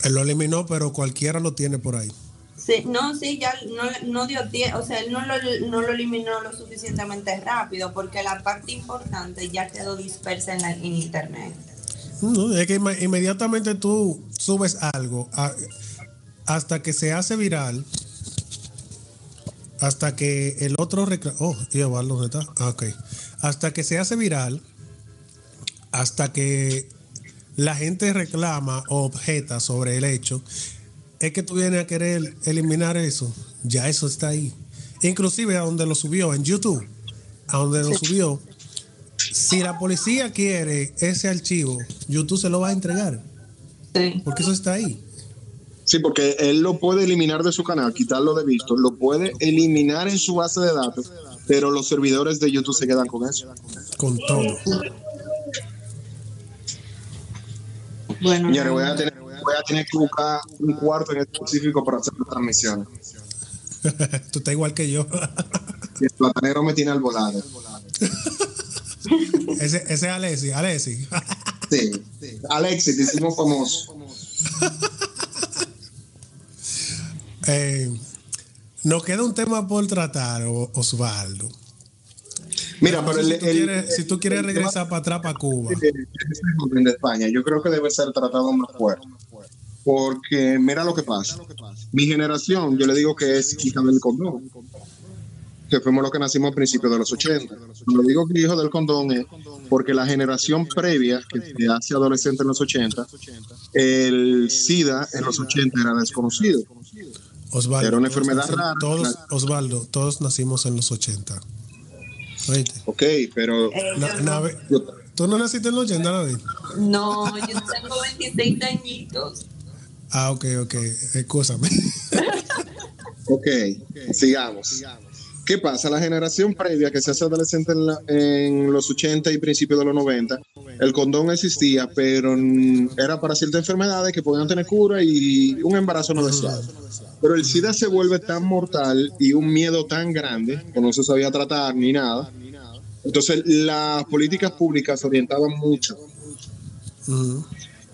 [SPEAKER 2] Él lo eliminó, pero cualquiera lo tiene por ahí.
[SPEAKER 1] Sí, no, sí, ya no, no dio tiempo, o sea, él no lo, no lo eliminó lo suficientemente rápido porque la parte importante ya quedó dispersa en, la, en internet.
[SPEAKER 2] No, es que inmediatamente tú subes algo hasta que se hace viral, hasta que el otro reclama. Oh, Eduardo, ¿dónde está? Ah, ok. Hasta que se hace viral, hasta que la gente reclama o objeta sobre el hecho, es que tú vienes a querer eliminar eso. Ya eso está ahí. Inclusive a donde lo subió, en YouTube, a donde lo subió, si la policía quiere ese archivo, YouTube se lo va a entregar,
[SPEAKER 1] Sí.
[SPEAKER 2] porque eso está ahí.
[SPEAKER 7] Sí, porque él lo puede eliminar de su canal, quitarlo de visto, lo puede eliminar en su base de datos, pero los servidores de YouTube se quedan con eso.
[SPEAKER 2] Con todo.
[SPEAKER 1] Bueno,
[SPEAKER 7] Señores, voy a tener, voy a tener que buscar un cuarto en específico para hacer las transmisiones.
[SPEAKER 2] Tú estás igual que yo.
[SPEAKER 7] Y el platanero me tiene al volado.
[SPEAKER 2] ese, ese es Alessi, Alessi.
[SPEAKER 7] Sí. Alexis, te hicimos famoso.
[SPEAKER 2] Eh, nos queda un tema por tratar, Osvaldo.
[SPEAKER 7] Mira, pero el,
[SPEAKER 2] si, tú
[SPEAKER 7] el-
[SPEAKER 2] quieres, si tú quieres
[SPEAKER 7] el
[SPEAKER 2] regresar para atrás, para Cuba.
[SPEAKER 7] de, de España, yo creo que debe ser tratado más fuerte. Porque mira lo que pasa. Mi generación, yo le digo que es hija del condón. Que fuimos los que nacimos a principios de los 80. Cuando digo que hijo del condón es porque la generación previa, que se hace adolescente en los 80, el SIDA en los 80 era desconocido.
[SPEAKER 2] Osvaldo,
[SPEAKER 7] Era una
[SPEAKER 2] todos
[SPEAKER 7] enfermedad
[SPEAKER 2] nacimos-
[SPEAKER 7] rara.
[SPEAKER 2] Todos, Osvaldo, todos nacimos en los 80. ¿Oíste?
[SPEAKER 7] Ok, pero
[SPEAKER 1] Eh,
[SPEAKER 2] Na- nave- ¿Tú no naciste en los 80, David?
[SPEAKER 1] No, yo tengo 26 añitos.
[SPEAKER 2] Ah, ok, ok. Escúchame.
[SPEAKER 7] Ok, sigamos. ¿Qué pasa? La generación previa que se hace adolescente en, la- en los 80 y principios de los 90, el condón existía, pero era para ciertas enfermedades que podían tener cura y un embarazo no deseado. Pero el SIDA se vuelve tan mortal y un miedo tan grande que no se sabía tratar ni nada. Entonces las políticas públicas orientaban mucho.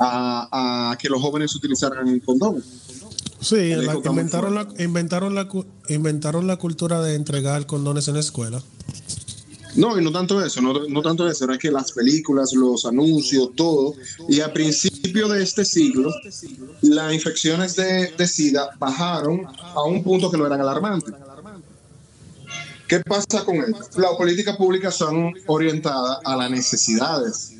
[SPEAKER 7] A, a que los jóvenes utilizaran el condón.
[SPEAKER 2] Sí, la- inventaron, la, inventaron, la, inventaron la cultura de entregar condones en la escuela.
[SPEAKER 7] No, y no tanto eso, no, no tanto eso, era que las películas, los anuncios, todo, y a principio de este siglo, las infecciones de, de SIDA bajaron a un punto que no eran alarmantes. ¿Qué pasa con esto? Las políticas públicas son orientadas a las necesidades.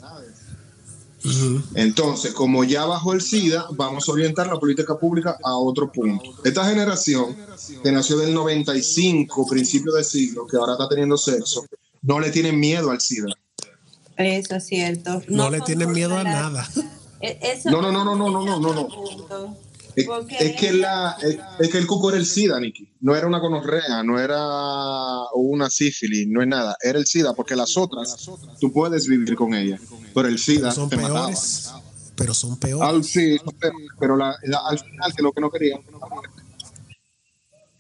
[SPEAKER 7] Entonces, como ya bajó el SIDA, vamos a orientar la política pública a otro punto. Esta generación que nació del 95, principio del siglo, que ahora está teniendo sexo, no le tienen miedo al SIDA.
[SPEAKER 1] Eso es cierto.
[SPEAKER 2] No, le tienen miedo a nada.
[SPEAKER 1] E-,
[SPEAKER 7] no, no, no, no, no, no, no, no. Es, que la, es, es que el cuco era el SIDA, Nicky. No era una gonorrea, no era una sífilis, no es nada. Era el SIDA, porque las otras, tú puedes vivir con ellas. Pero el SIDA
[SPEAKER 2] Pero son
[SPEAKER 7] te mataba.
[SPEAKER 2] peores. Pero son peores.
[SPEAKER 7] Al, sí, pero la- la- al final, que lo que no querían.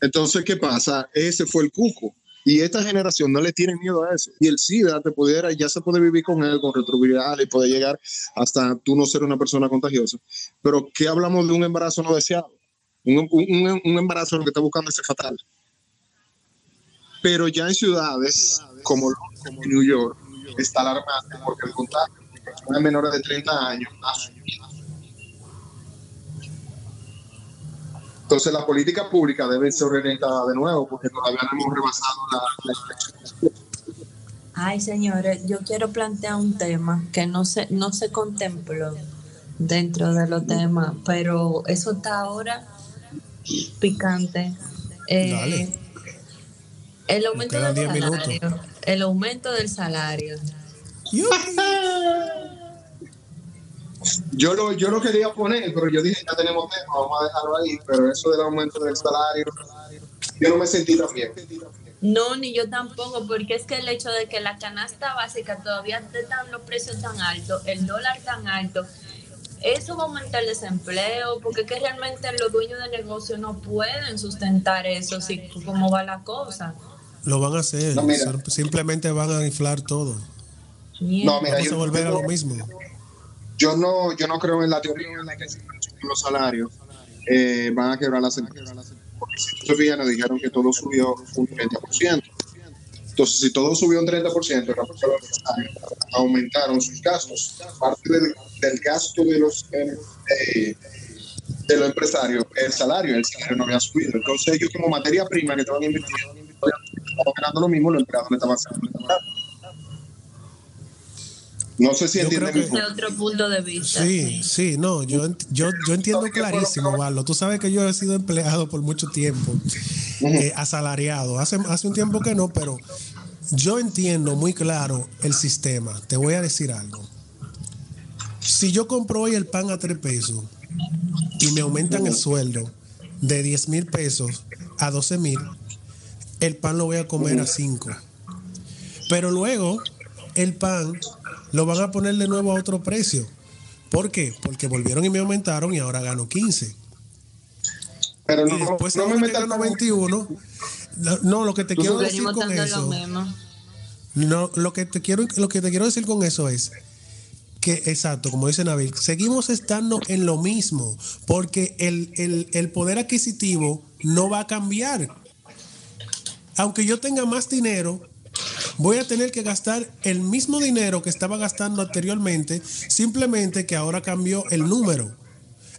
[SPEAKER 7] Entonces, ¿qué pasa? Ese fue el cuco. Y esta generación no le tiene miedo a eso. Y el SIDA te pudiera, ya se puede vivir con él, con retroviral y puede llegar hasta tú no ser una persona contagiosa. Pero ¿qué hablamos de un embarazo no deseado? Un, un- un embarazo lo que está buscando es fatal. Pero ya en ciudades como, como New York está alarmante porque el contagio de personas menores de 30 años ha subido. Entonces la política pública debe ser orientada de nuevo porque todavía no hemos rebasado la, la.
[SPEAKER 1] Ay, señores, yo quiero plantear un tema que no se, no se contempló dentro de los temas, pero eso está ahora picante. Eh,
[SPEAKER 2] Dale.
[SPEAKER 1] El aumento del
[SPEAKER 2] 10 minutos.
[SPEAKER 1] salario. El aumento del salario.
[SPEAKER 7] Yo lo, yo lo quería poner, pero yo dije, ya tenemos tema, vamos a dejarlo ahí, pero eso del aumento del salario, yo no me sentí tan bien.
[SPEAKER 1] No, ni yo tampoco, porque es que el hecho de que la canasta básica todavía están los precios tan altos, el dólar tan alto, eso va a aumentar el desempleo, porque es que realmente los dueños de negocio no pueden sustentar eso, si como va la cosa.
[SPEAKER 2] Lo van a hacer.
[SPEAKER 7] No.
[SPEAKER 2] Simplemente van a inflar todo.
[SPEAKER 7] No, mira,
[SPEAKER 2] Vamos a
[SPEAKER 7] yo,
[SPEAKER 2] volver a lo mismo.
[SPEAKER 7] Yo no, yo no creo en la teoría en la que suben los salarios eh, van a quebrar las empresas. Porque si tú te fijas, nos dijeron que todo subió un 30%. Entonces, si todo subió un 30%, las personas aumentaron sus gastos. Parte del, del gasto de los, eh, eh, de los empresarios, el salario, el salario no había subido. Entonces, ellos como materia prima que estaban invirtiendo, estaban ganando lo mismo, los empleados le estaban haciendo. No sé si
[SPEAKER 2] creo
[SPEAKER 7] mi punto.
[SPEAKER 1] otro punto de vista.
[SPEAKER 2] Sí, sí, no, yo, yo, yo entiendo clarísimo, Barlo. Tú sabes que yo he sido empleado por mucho tiempo, eh, asalariado. Hace, hace un tiempo que no, pero yo entiendo muy claro el sistema. Te voy a decir algo. Si yo compro hoy el pan a 3 pesos y me aumentan el sueldo de 10 mil pesos a 12 mil, el pan lo voy a comer a 5. Pero luego el pan lo van a poner de nuevo a otro precio. ¿Por qué? Porque volvieron y me aumentaron y ahora gano 15.
[SPEAKER 7] Pero
[SPEAKER 2] Y
[SPEAKER 7] no,
[SPEAKER 2] después
[SPEAKER 7] no
[SPEAKER 2] ahora
[SPEAKER 7] me
[SPEAKER 2] gano 21. No, no, lo que te quiero decir con eso.
[SPEAKER 1] lo.
[SPEAKER 2] No, lo que te quiero, lo que te quiero decir con eso es que, exacto, como dice Nabil, seguimos estando en lo mismo, porque el, el- el poder adquisitivo no va a cambiar. Aunque yo tenga más dinero, voy a tener que gastar el mismo dinero que estaba gastando anteriormente, simplemente que ahora cambió el número.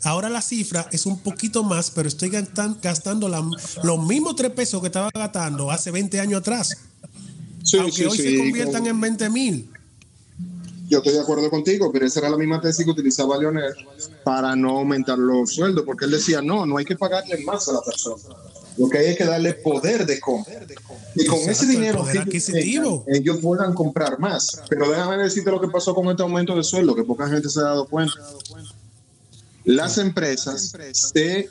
[SPEAKER 2] Ahora la cifra es un poquito más, pero estoy gastan- gastando la- los mismos tres pesos que estaba gastando hace 20 años atrás.
[SPEAKER 7] Sí,
[SPEAKER 2] aunque
[SPEAKER 7] sí,
[SPEAKER 2] hoy
[SPEAKER 7] sí,
[SPEAKER 2] se conviertan en 20 mil.
[SPEAKER 7] Yo estoy de acuerdo contigo, pero esa era la misma tesis que utilizaba Leonel para no aumentar los sueldos, porque él decía, no, no hay que pagarle más a la persona. Lo que hay es que darle poder de compra. Y con
[SPEAKER 2] Exacto,
[SPEAKER 7] ese dinero ellos puedan comprar más. Pero déjame decirte lo que pasó con este aumento de sueldo, que poca gente se ha dado cuenta. Las empresas se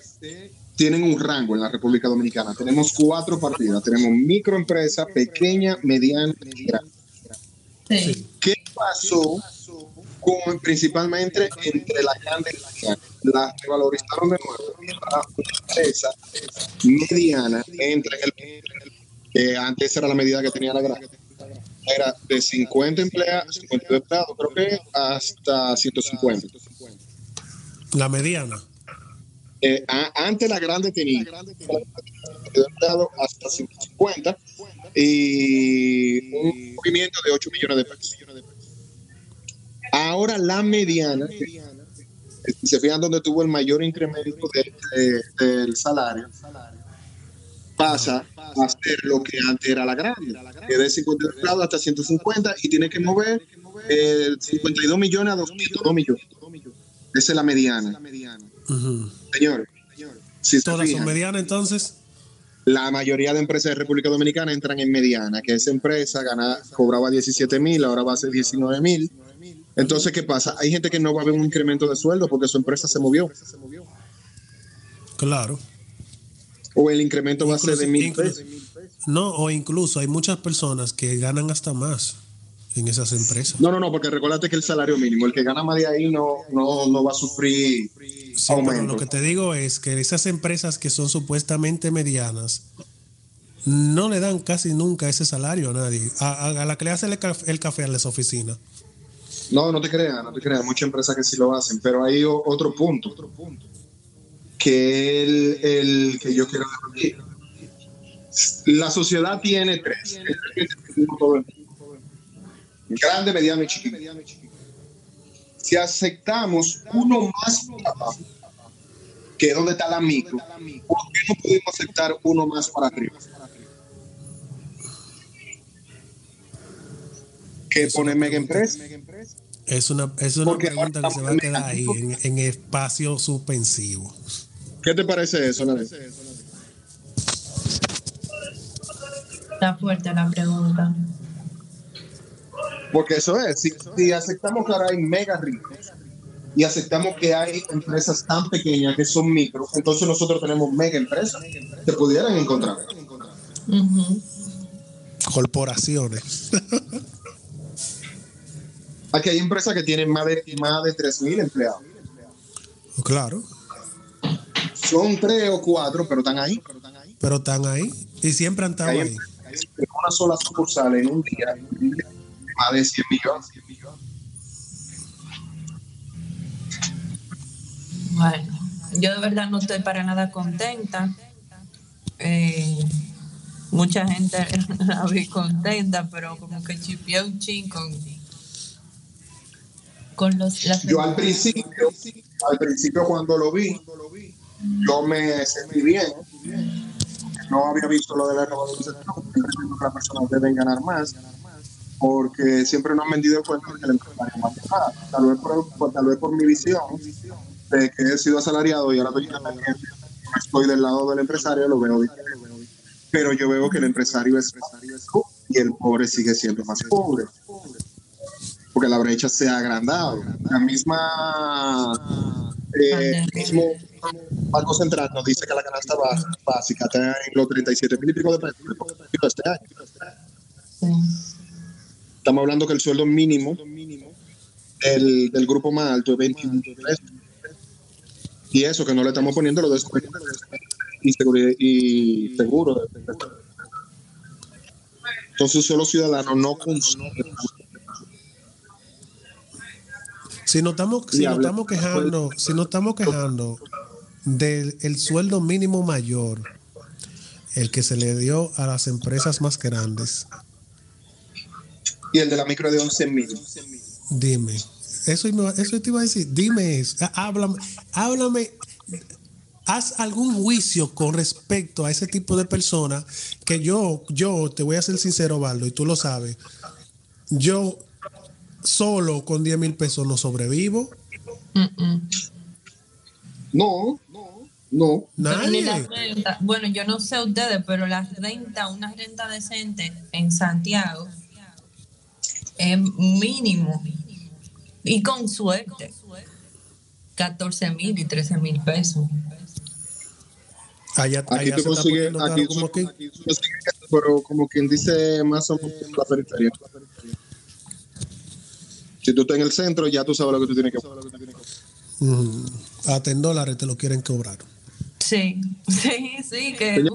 [SPEAKER 7] tienen un rango en la República Dominicana. Tenemos cuatro partidas. Tenemos microempresa, pequeña, mediana y grande.
[SPEAKER 1] Sí.
[SPEAKER 7] ¿Qué pasó con, principalmente entre la grande y la? Las revalorizaron de nuevo. y ahora una empresa mediana entra en el que antes era la medida que tenía la grande. Era de 50 empleados, 52 empleados, creo que hasta 150.
[SPEAKER 2] La mediana.
[SPEAKER 7] Eh, a- antes la grande tenía 52 empleados hasta 150 y un movimiento de 8 millones de pesos. Ahora la mediana, si se fijan donde tuvo el mayor incremento de- de- del salario, pasa a ser lo que antes era la grande, que de 50 empleados hasta 150 y tiene que mover eh, 52 millones a 202 millones. Esa es la mediana.
[SPEAKER 2] Ujú.
[SPEAKER 7] Señores, si se
[SPEAKER 2] Todas son medianas entonces.
[SPEAKER 7] la mayoría de empresas de República Dominicana entran en mediana, que esa empresa gana, cobraba 17 mil, ahora va a ser 19 mil. Entonces, ¿qué pasa? Hay gente que no va a ver un incremento de sueldo porque su empresa se movió.
[SPEAKER 2] Claro.
[SPEAKER 7] O el incremento va a ser de mil pesos.
[SPEAKER 2] No, o incluso hay muchas personas que ganan hasta más en esas empresas.
[SPEAKER 7] No, no, no, porque recuérdate que el salario mínimo, el que gana más de ahí no, no, no va a sufrir
[SPEAKER 2] Sí, pero
[SPEAKER 7] aumento.
[SPEAKER 2] lo que te digo es que esas empresas que son supuestamente medianas no le dan casi nunca ese salario a nadie. A, a- a la que le hace el, caf- el café a las oficinas.
[SPEAKER 7] No, no te creas, no te creas. Muchas empresas que sí lo hacen, pero hay o- otro punto. Que el, el que yo quiero decir. La sociedad tiene tres. Grande, mediano y chiquito. Si aceptamos uno más para abajo, que es donde está la micro, ¿por qué no podemos aceptar uno más para arriba? Que pone mega empresa.
[SPEAKER 2] Es una, es una pregunta que se va a quedar ahí en, en espacio suspensivo.
[SPEAKER 7] ¿Qué te parece eso, Nare?
[SPEAKER 1] Está fuerte la pregunta.
[SPEAKER 7] Porque eso es, si, si aceptamos que ahora hay mega ricos y aceptamos que hay empresas tan pequeñas que son micro, entonces nosotros tenemos mega empresas que pudieran encontrar.
[SPEAKER 1] Ujú.
[SPEAKER 2] Corporaciones.
[SPEAKER 7] Aquí hay empresas que tienen más de, más de 3.000 empleados.
[SPEAKER 2] claro.
[SPEAKER 7] Son tres o cuatro, pero están ahí.
[SPEAKER 2] Pero están ahí. Y siempre han estado
[SPEAKER 7] Hay
[SPEAKER 2] ahí.
[SPEAKER 7] en una sola sucursal en un día, más de 100 millones.
[SPEAKER 1] Bueno, yo de verdad no estoy para nada contenta. Eh, mucha gente la vi contenta, pero como que chipié un chin con,
[SPEAKER 7] Yo al principio, al principio cuando lo vi, yo me sentí bien. No había visto lo de la revalorización, que las personas deben ganar más, porque siempre nos han vendido el cuento de que el empresario más nada. Tal vez por, tal vez por mi visión de que he sido asalariado y ahora estoy del lado del empresario, lo veo diferente. Pero yo veo que el empresario es rico y el pobre sigue siendo más pobre porque la brecha se ha agrandado. La misma, eh, mismo Banco Central nos dice que la canasta básica está en los 37 mil y pico de pesos este año. Estamos hablando que el sueldo mínimo del, del grupo más alto es 21 mil pesos. Y eso que no le estamos poniendo los descuentos y, seguro. Entonces, solo ciudadanos no consumen
[SPEAKER 2] Si nos estamos, si
[SPEAKER 7] habla-
[SPEAKER 2] estamos quejando, si nos estamos quejando del el sueldo mínimo mayor, el que se le dio a las empresas más grandes,
[SPEAKER 7] y el de la micro de 11 mil.
[SPEAKER 2] dime, eso, eso te iba a decir, dime eso, há- háblame, háblame, haz algún juicio con respecto a ese tipo de personas que yo, yo te voy a ser sincero, Valdo, y tú lo sabes, yo solo con 10 mil pesos no sobrevivo.
[SPEAKER 1] Mm, mm.
[SPEAKER 7] No, No.
[SPEAKER 1] La
[SPEAKER 2] Nadie.
[SPEAKER 1] renta, bueno, yo no sé ustedes, pero la renta, una renta decente en Santiago es mínimo y con suerte 14 mil y 13 mil pesos.
[SPEAKER 2] Allá,
[SPEAKER 7] Aquí
[SPEAKER 2] allá
[SPEAKER 7] tú consigues, aquí,
[SPEAKER 2] aquí.
[SPEAKER 7] aquí pero como quien dice más o menos la periferia. Si tú estás en el centro, ya tú sabes lo que tú tienes que hacer.
[SPEAKER 2] Hasta en dólares te lo quieren cobrar.
[SPEAKER 1] Sí, sí, sí, que el-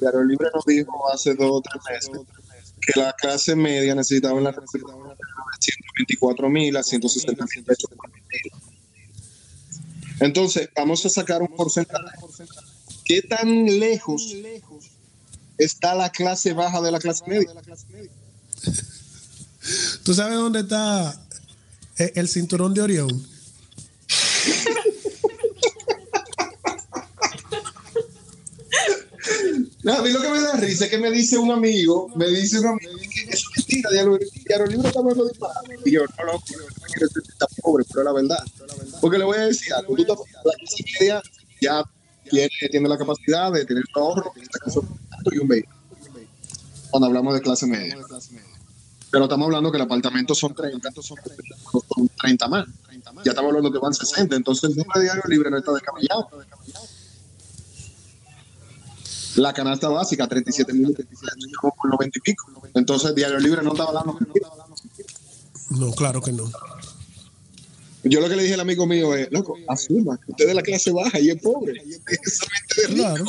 [SPEAKER 7] Diario Libre, nos dijo hace dos o tres meses que la clase media necesitaba en la de 124 mil a 160 mil pesos. por mil. Entonces, vamos a sacar un porcentaje. ¿Qué tan lejos está la clase baja de la clase media?
[SPEAKER 2] ¿Tú sabes dónde está e- el cinturón de Orión?
[SPEAKER 7] No, a mí lo que me da risa es que me dice un amigo, me dice un amigo, que es mentira, Libre está hablando de disparate. Y yo, no, loco, yo no quiero pobre, pero la verdad. Porque le voy a decir algo, tú la clase media ya tiene, tiene la capacidad de tener un ahorro, y un vehículo. Cuando hablamos de clase media. Pero estamos hablando que el apartamento son 30, son 30 más. Ya estamos hablando que van 60, entonces el número de Diario Libre no está descabellado. La canasta básica, 37 mil, como por 90 y pico. Entonces, Diario Libre no estaba hablando.
[SPEAKER 2] No, claro que no.
[SPEAKER 7] Yo lo que le dije al amigo mío es, loco, asuma, usted es de la clase baja y es pobre. Es de rico.
[SPEAKER 2] Claro.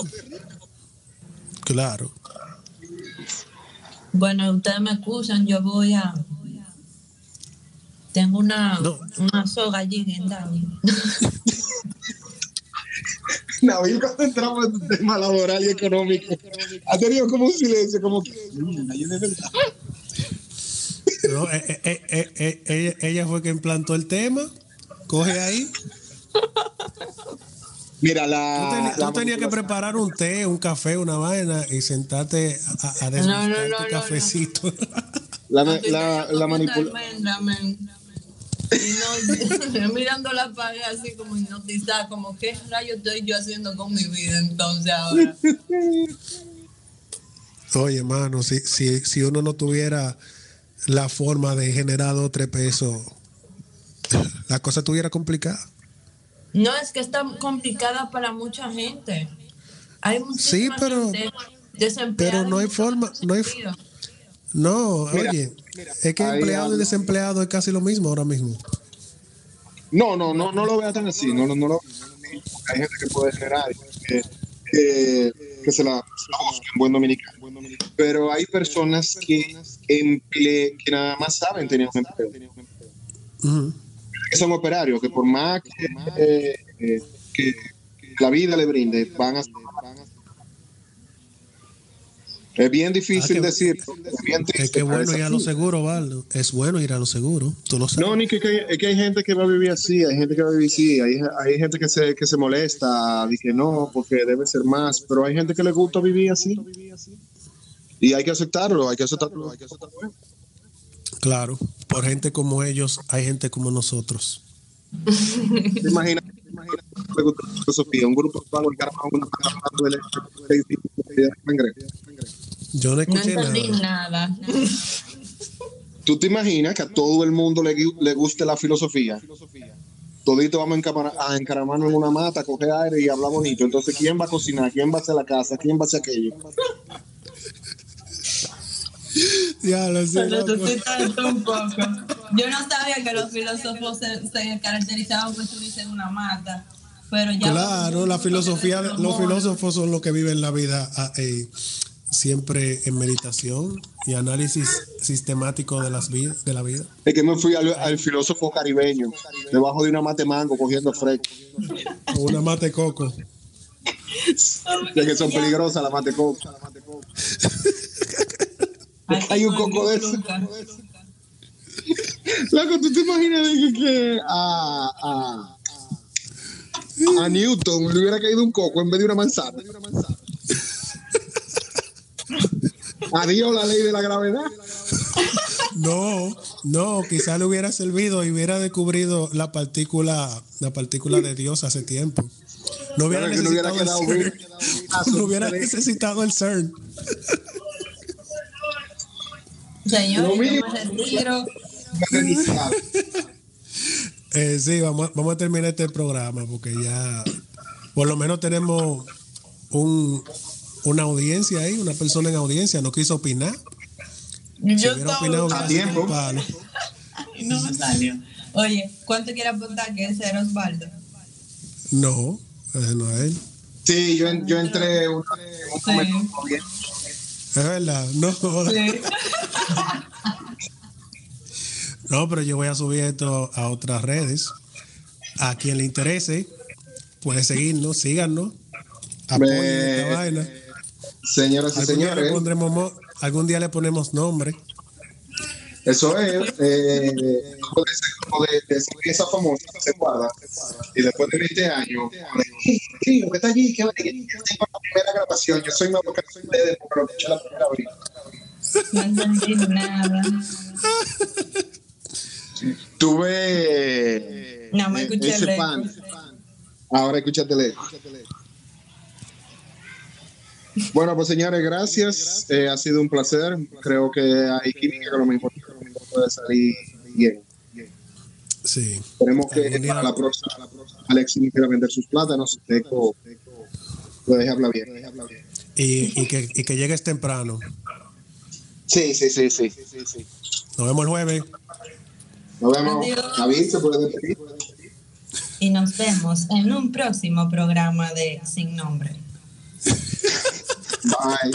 [SPEAKER 2] Claro.
[SPEAKER 1] Bueno, ustedes me excusan, yo voy a tengo una,
[SPEAKER 2] No.
[SPEAKER 1] una soga allí guindada.
[SPEAKER 7] Nabil, cuando entramos en el tema laboral y económico, ha tenido como un silencio, como que,
[SPEAKER 2] eh, eh, eh, ella, ella fue quien plantó el tema. Coge ahí.
[SPEAKER 7] Mira,
[SPEAKER 2] Tú,
[SPEAKER 7] la.
[SPEAKER 2] tú tenías que preparar un té, un café, una vaina y sentarte a, a desgustar
[SPEAKER 1] No, no, no,
[SPEAKER 2] tu
[SPEAKER 1] no,
[SPEAKER 2] cafecito.
[SPEAKER 7] La, la, la manipulación.
[SPEAKER 1] no, mirando la pared así como hipnotizada, como qué rayo estoy yo haciendo con mi vida entonces ahora.
[SPEAKER 2] Oye, hermano, si, si, si uno no tuviera la forma de generar dos o tres pesos, la cosa estuviera complicada.
[SPEAKER 1] No, es que está complicada para mucha gente. Hay
[SPEAKER 2] Sí, pero- pero no hay forma, no hay-. No,
[SPEAKER 7] Mira,
[SPEAKER 2] oye, es que empleado y desempleado es casi lo mismo ahora mismo.
[SPEAKER 7] No, no, no, no lo vea tan así. No, no, no lo. Hay gente que puede generar, que, que, que se la se la busca en buen dominicano. Pero hay personas que, emple, que nada más saben tener un empleo.
[SPEAKER 2] Ujú.
[SPEAKER 7] Que son operarios, que por más que, eh, eh, que la vida le brinde, van a. Es bien difícil
[SPEAKER 2] Ah,
[SPEAKER 7] decirlo. Es bien
[SPEAKER 2] Es que bueno ir a
[SPEAKER 7] así.
[SPEAKER 2] los seguros, Valdo. Es bueno ir a los seguros. Tú lo sabes.
[SPEAKER 7] No, ni que, que- es que hay gente que va a vivir así, hay gente que va a vivir así, hay, hay gente que se, que se molesta, dice que no, porque debe ser más, pero hay gente que le gusta vivir así. Y hay que aceptarlo, hay que aceptarlo. Hay que aceptarlo.
[SPEAKER 2] Claro, por gente como ellos, hay gente como nosotros.
[SPEAKER 7] ¿Te imaginas? filosofía? Un grupo de una.
[SPEAKER 2] Yo no
[SPEAKER 1] No
[SPEAKER 2] escuché
[SPEAKER 1] entendí
[SPEAKER 2] nada.
[SPEAKER 1] nada.
[SPEAKER 7] ¿Tú te imaginas que a todo el mundo le, gu- le guste la filosofía? Todito vamos a encaramarnos en una mata, a coger aire y hablar bonito. Entonces, ¿quién va a cocinar? ¿Quién va a hacer la casa? ¿Quién va a hacer aquello?
[SPEAKER 2] Diablo, sí,
[SPEAKER 1] un poco. Yo no sabía que los filósofos se, se caracterizaban por subirse en una mata. Pero ya
[SPEAKER 2] Claro, la filosofía, de- los filósofos son los que viven la vida ah, eh, siempre en meditación y análisis sistemático de las vidas, de la vida.
[SPEAKER 7] Es que me fui al, al filósofo caribeño, debajo de una mate mango, cogiendo fresco.
[SPEAKER 2] O una mate coco.
[SPEAKER 7] Ya que son peligrosas las mate coco. Hay un coco de eso. Loco, ¿tú te imaginas de que, que a, a, a Newton le hubiera caído un coco en vez de una manzana? Adiós la ley de la gravedad.
[SPEAKER 2] No, no, quizá le hubiera servido y hubiera descubrido la partícula, la partícula de Dios hace tiempo. No hubiera
[SPEAKER 7] Claro que no hubiera
[SPEAKER 2] necesitado
[SPEAKER 7] quedado
[SPEAKER 2] el
[SPEAKER 7] bien.
[SPEAKER 2] CERN. No hubiera necesitado el CERN.
[SPEAKER 1] Señor, retiro.
[SPEAKER 2] Eh, sí, vamos, a- vamos a terminar este programa porque ya por lo menos tenemos un, una audiencia ahí, una persona en audiencia, no quiso opinar. Si
[SPEAKER 1] Yo
[SPEAKER 2] hubiera
[SPEAKER 1] estaba
[SPEAKER 2] opinado,
[SPEAKER 7] A tiempo.
[SPEAKER 2] palo.
[SPEAKER 1] y no me salió. Oye, ¿cuánto quiere apuntar que ese era Osvaldo?
[SPEAKER 2] No, ese no es él.
[SPEAKER 7] Sí, yo, yo entré un, un
[SPEAKER 1] Sí.
[SPEAKER 2] Es verdad, no.
[SPEAKER 1] Sí.
[SPEAKER 2] No, pero yo voy a subir esto a otras redes. A quien le interese, puede seguirnos, síganos, apoyen
[SPEAKER 7] Me-
[SPEAKER 2] esta vaina.
[SPEAKER 7] Señoras y
[SPEAKER 2] Algún día, le
[SPEAKER 7] señores,
[SPEAKER 2] pondremos, mo- algún día le ponemos nombre.
[SPEAKER 7] Eso es eh, como de, como de, de esa pieza famosa que se guarda y después de 20 años, sí, lo que está allí, que que tengo la primera grabación, yo soy más porque no soy ustedes, porque lo escuché la primera vez.
[SPEAKER 1] No entendí nada.
[SPEAKER 7] Tuve
[SPEAKER 1] No, me
[SPEAKER 7] eh,
[SPEAKER 1] escuché
[SPEAKER 7] ese pan. Ahora escúchate el eco. Bueno, pues señores, gracias. Eh, ha sido un placer. Creo que hay química que lo mejor puede salir bien.
[SPEAKER 2] Sí.
[SPEAKER 7] Esperemos que
[SPEAKER 2] Algún día-
[SPEAKER 7] para la próxima Alexis quiera vender sus plátanos. Eco lo deje hablar bien.
[SPEAKER 2] Y, y que, y que llegues temprano.
[SPEAKER 7] Sí, sí, sí, sí.
[SPEAKER 2] Nos vemos el jueves.
[SPEAKER 7] Nos vemos.
[SPEAKER 1] Adiós.
[SPEAKER 7] David se puede despedir.
[SPEAKER 1] Y nos vemos en un próximo programa de Sin Nombre.
[SPEAKER 7] Bye.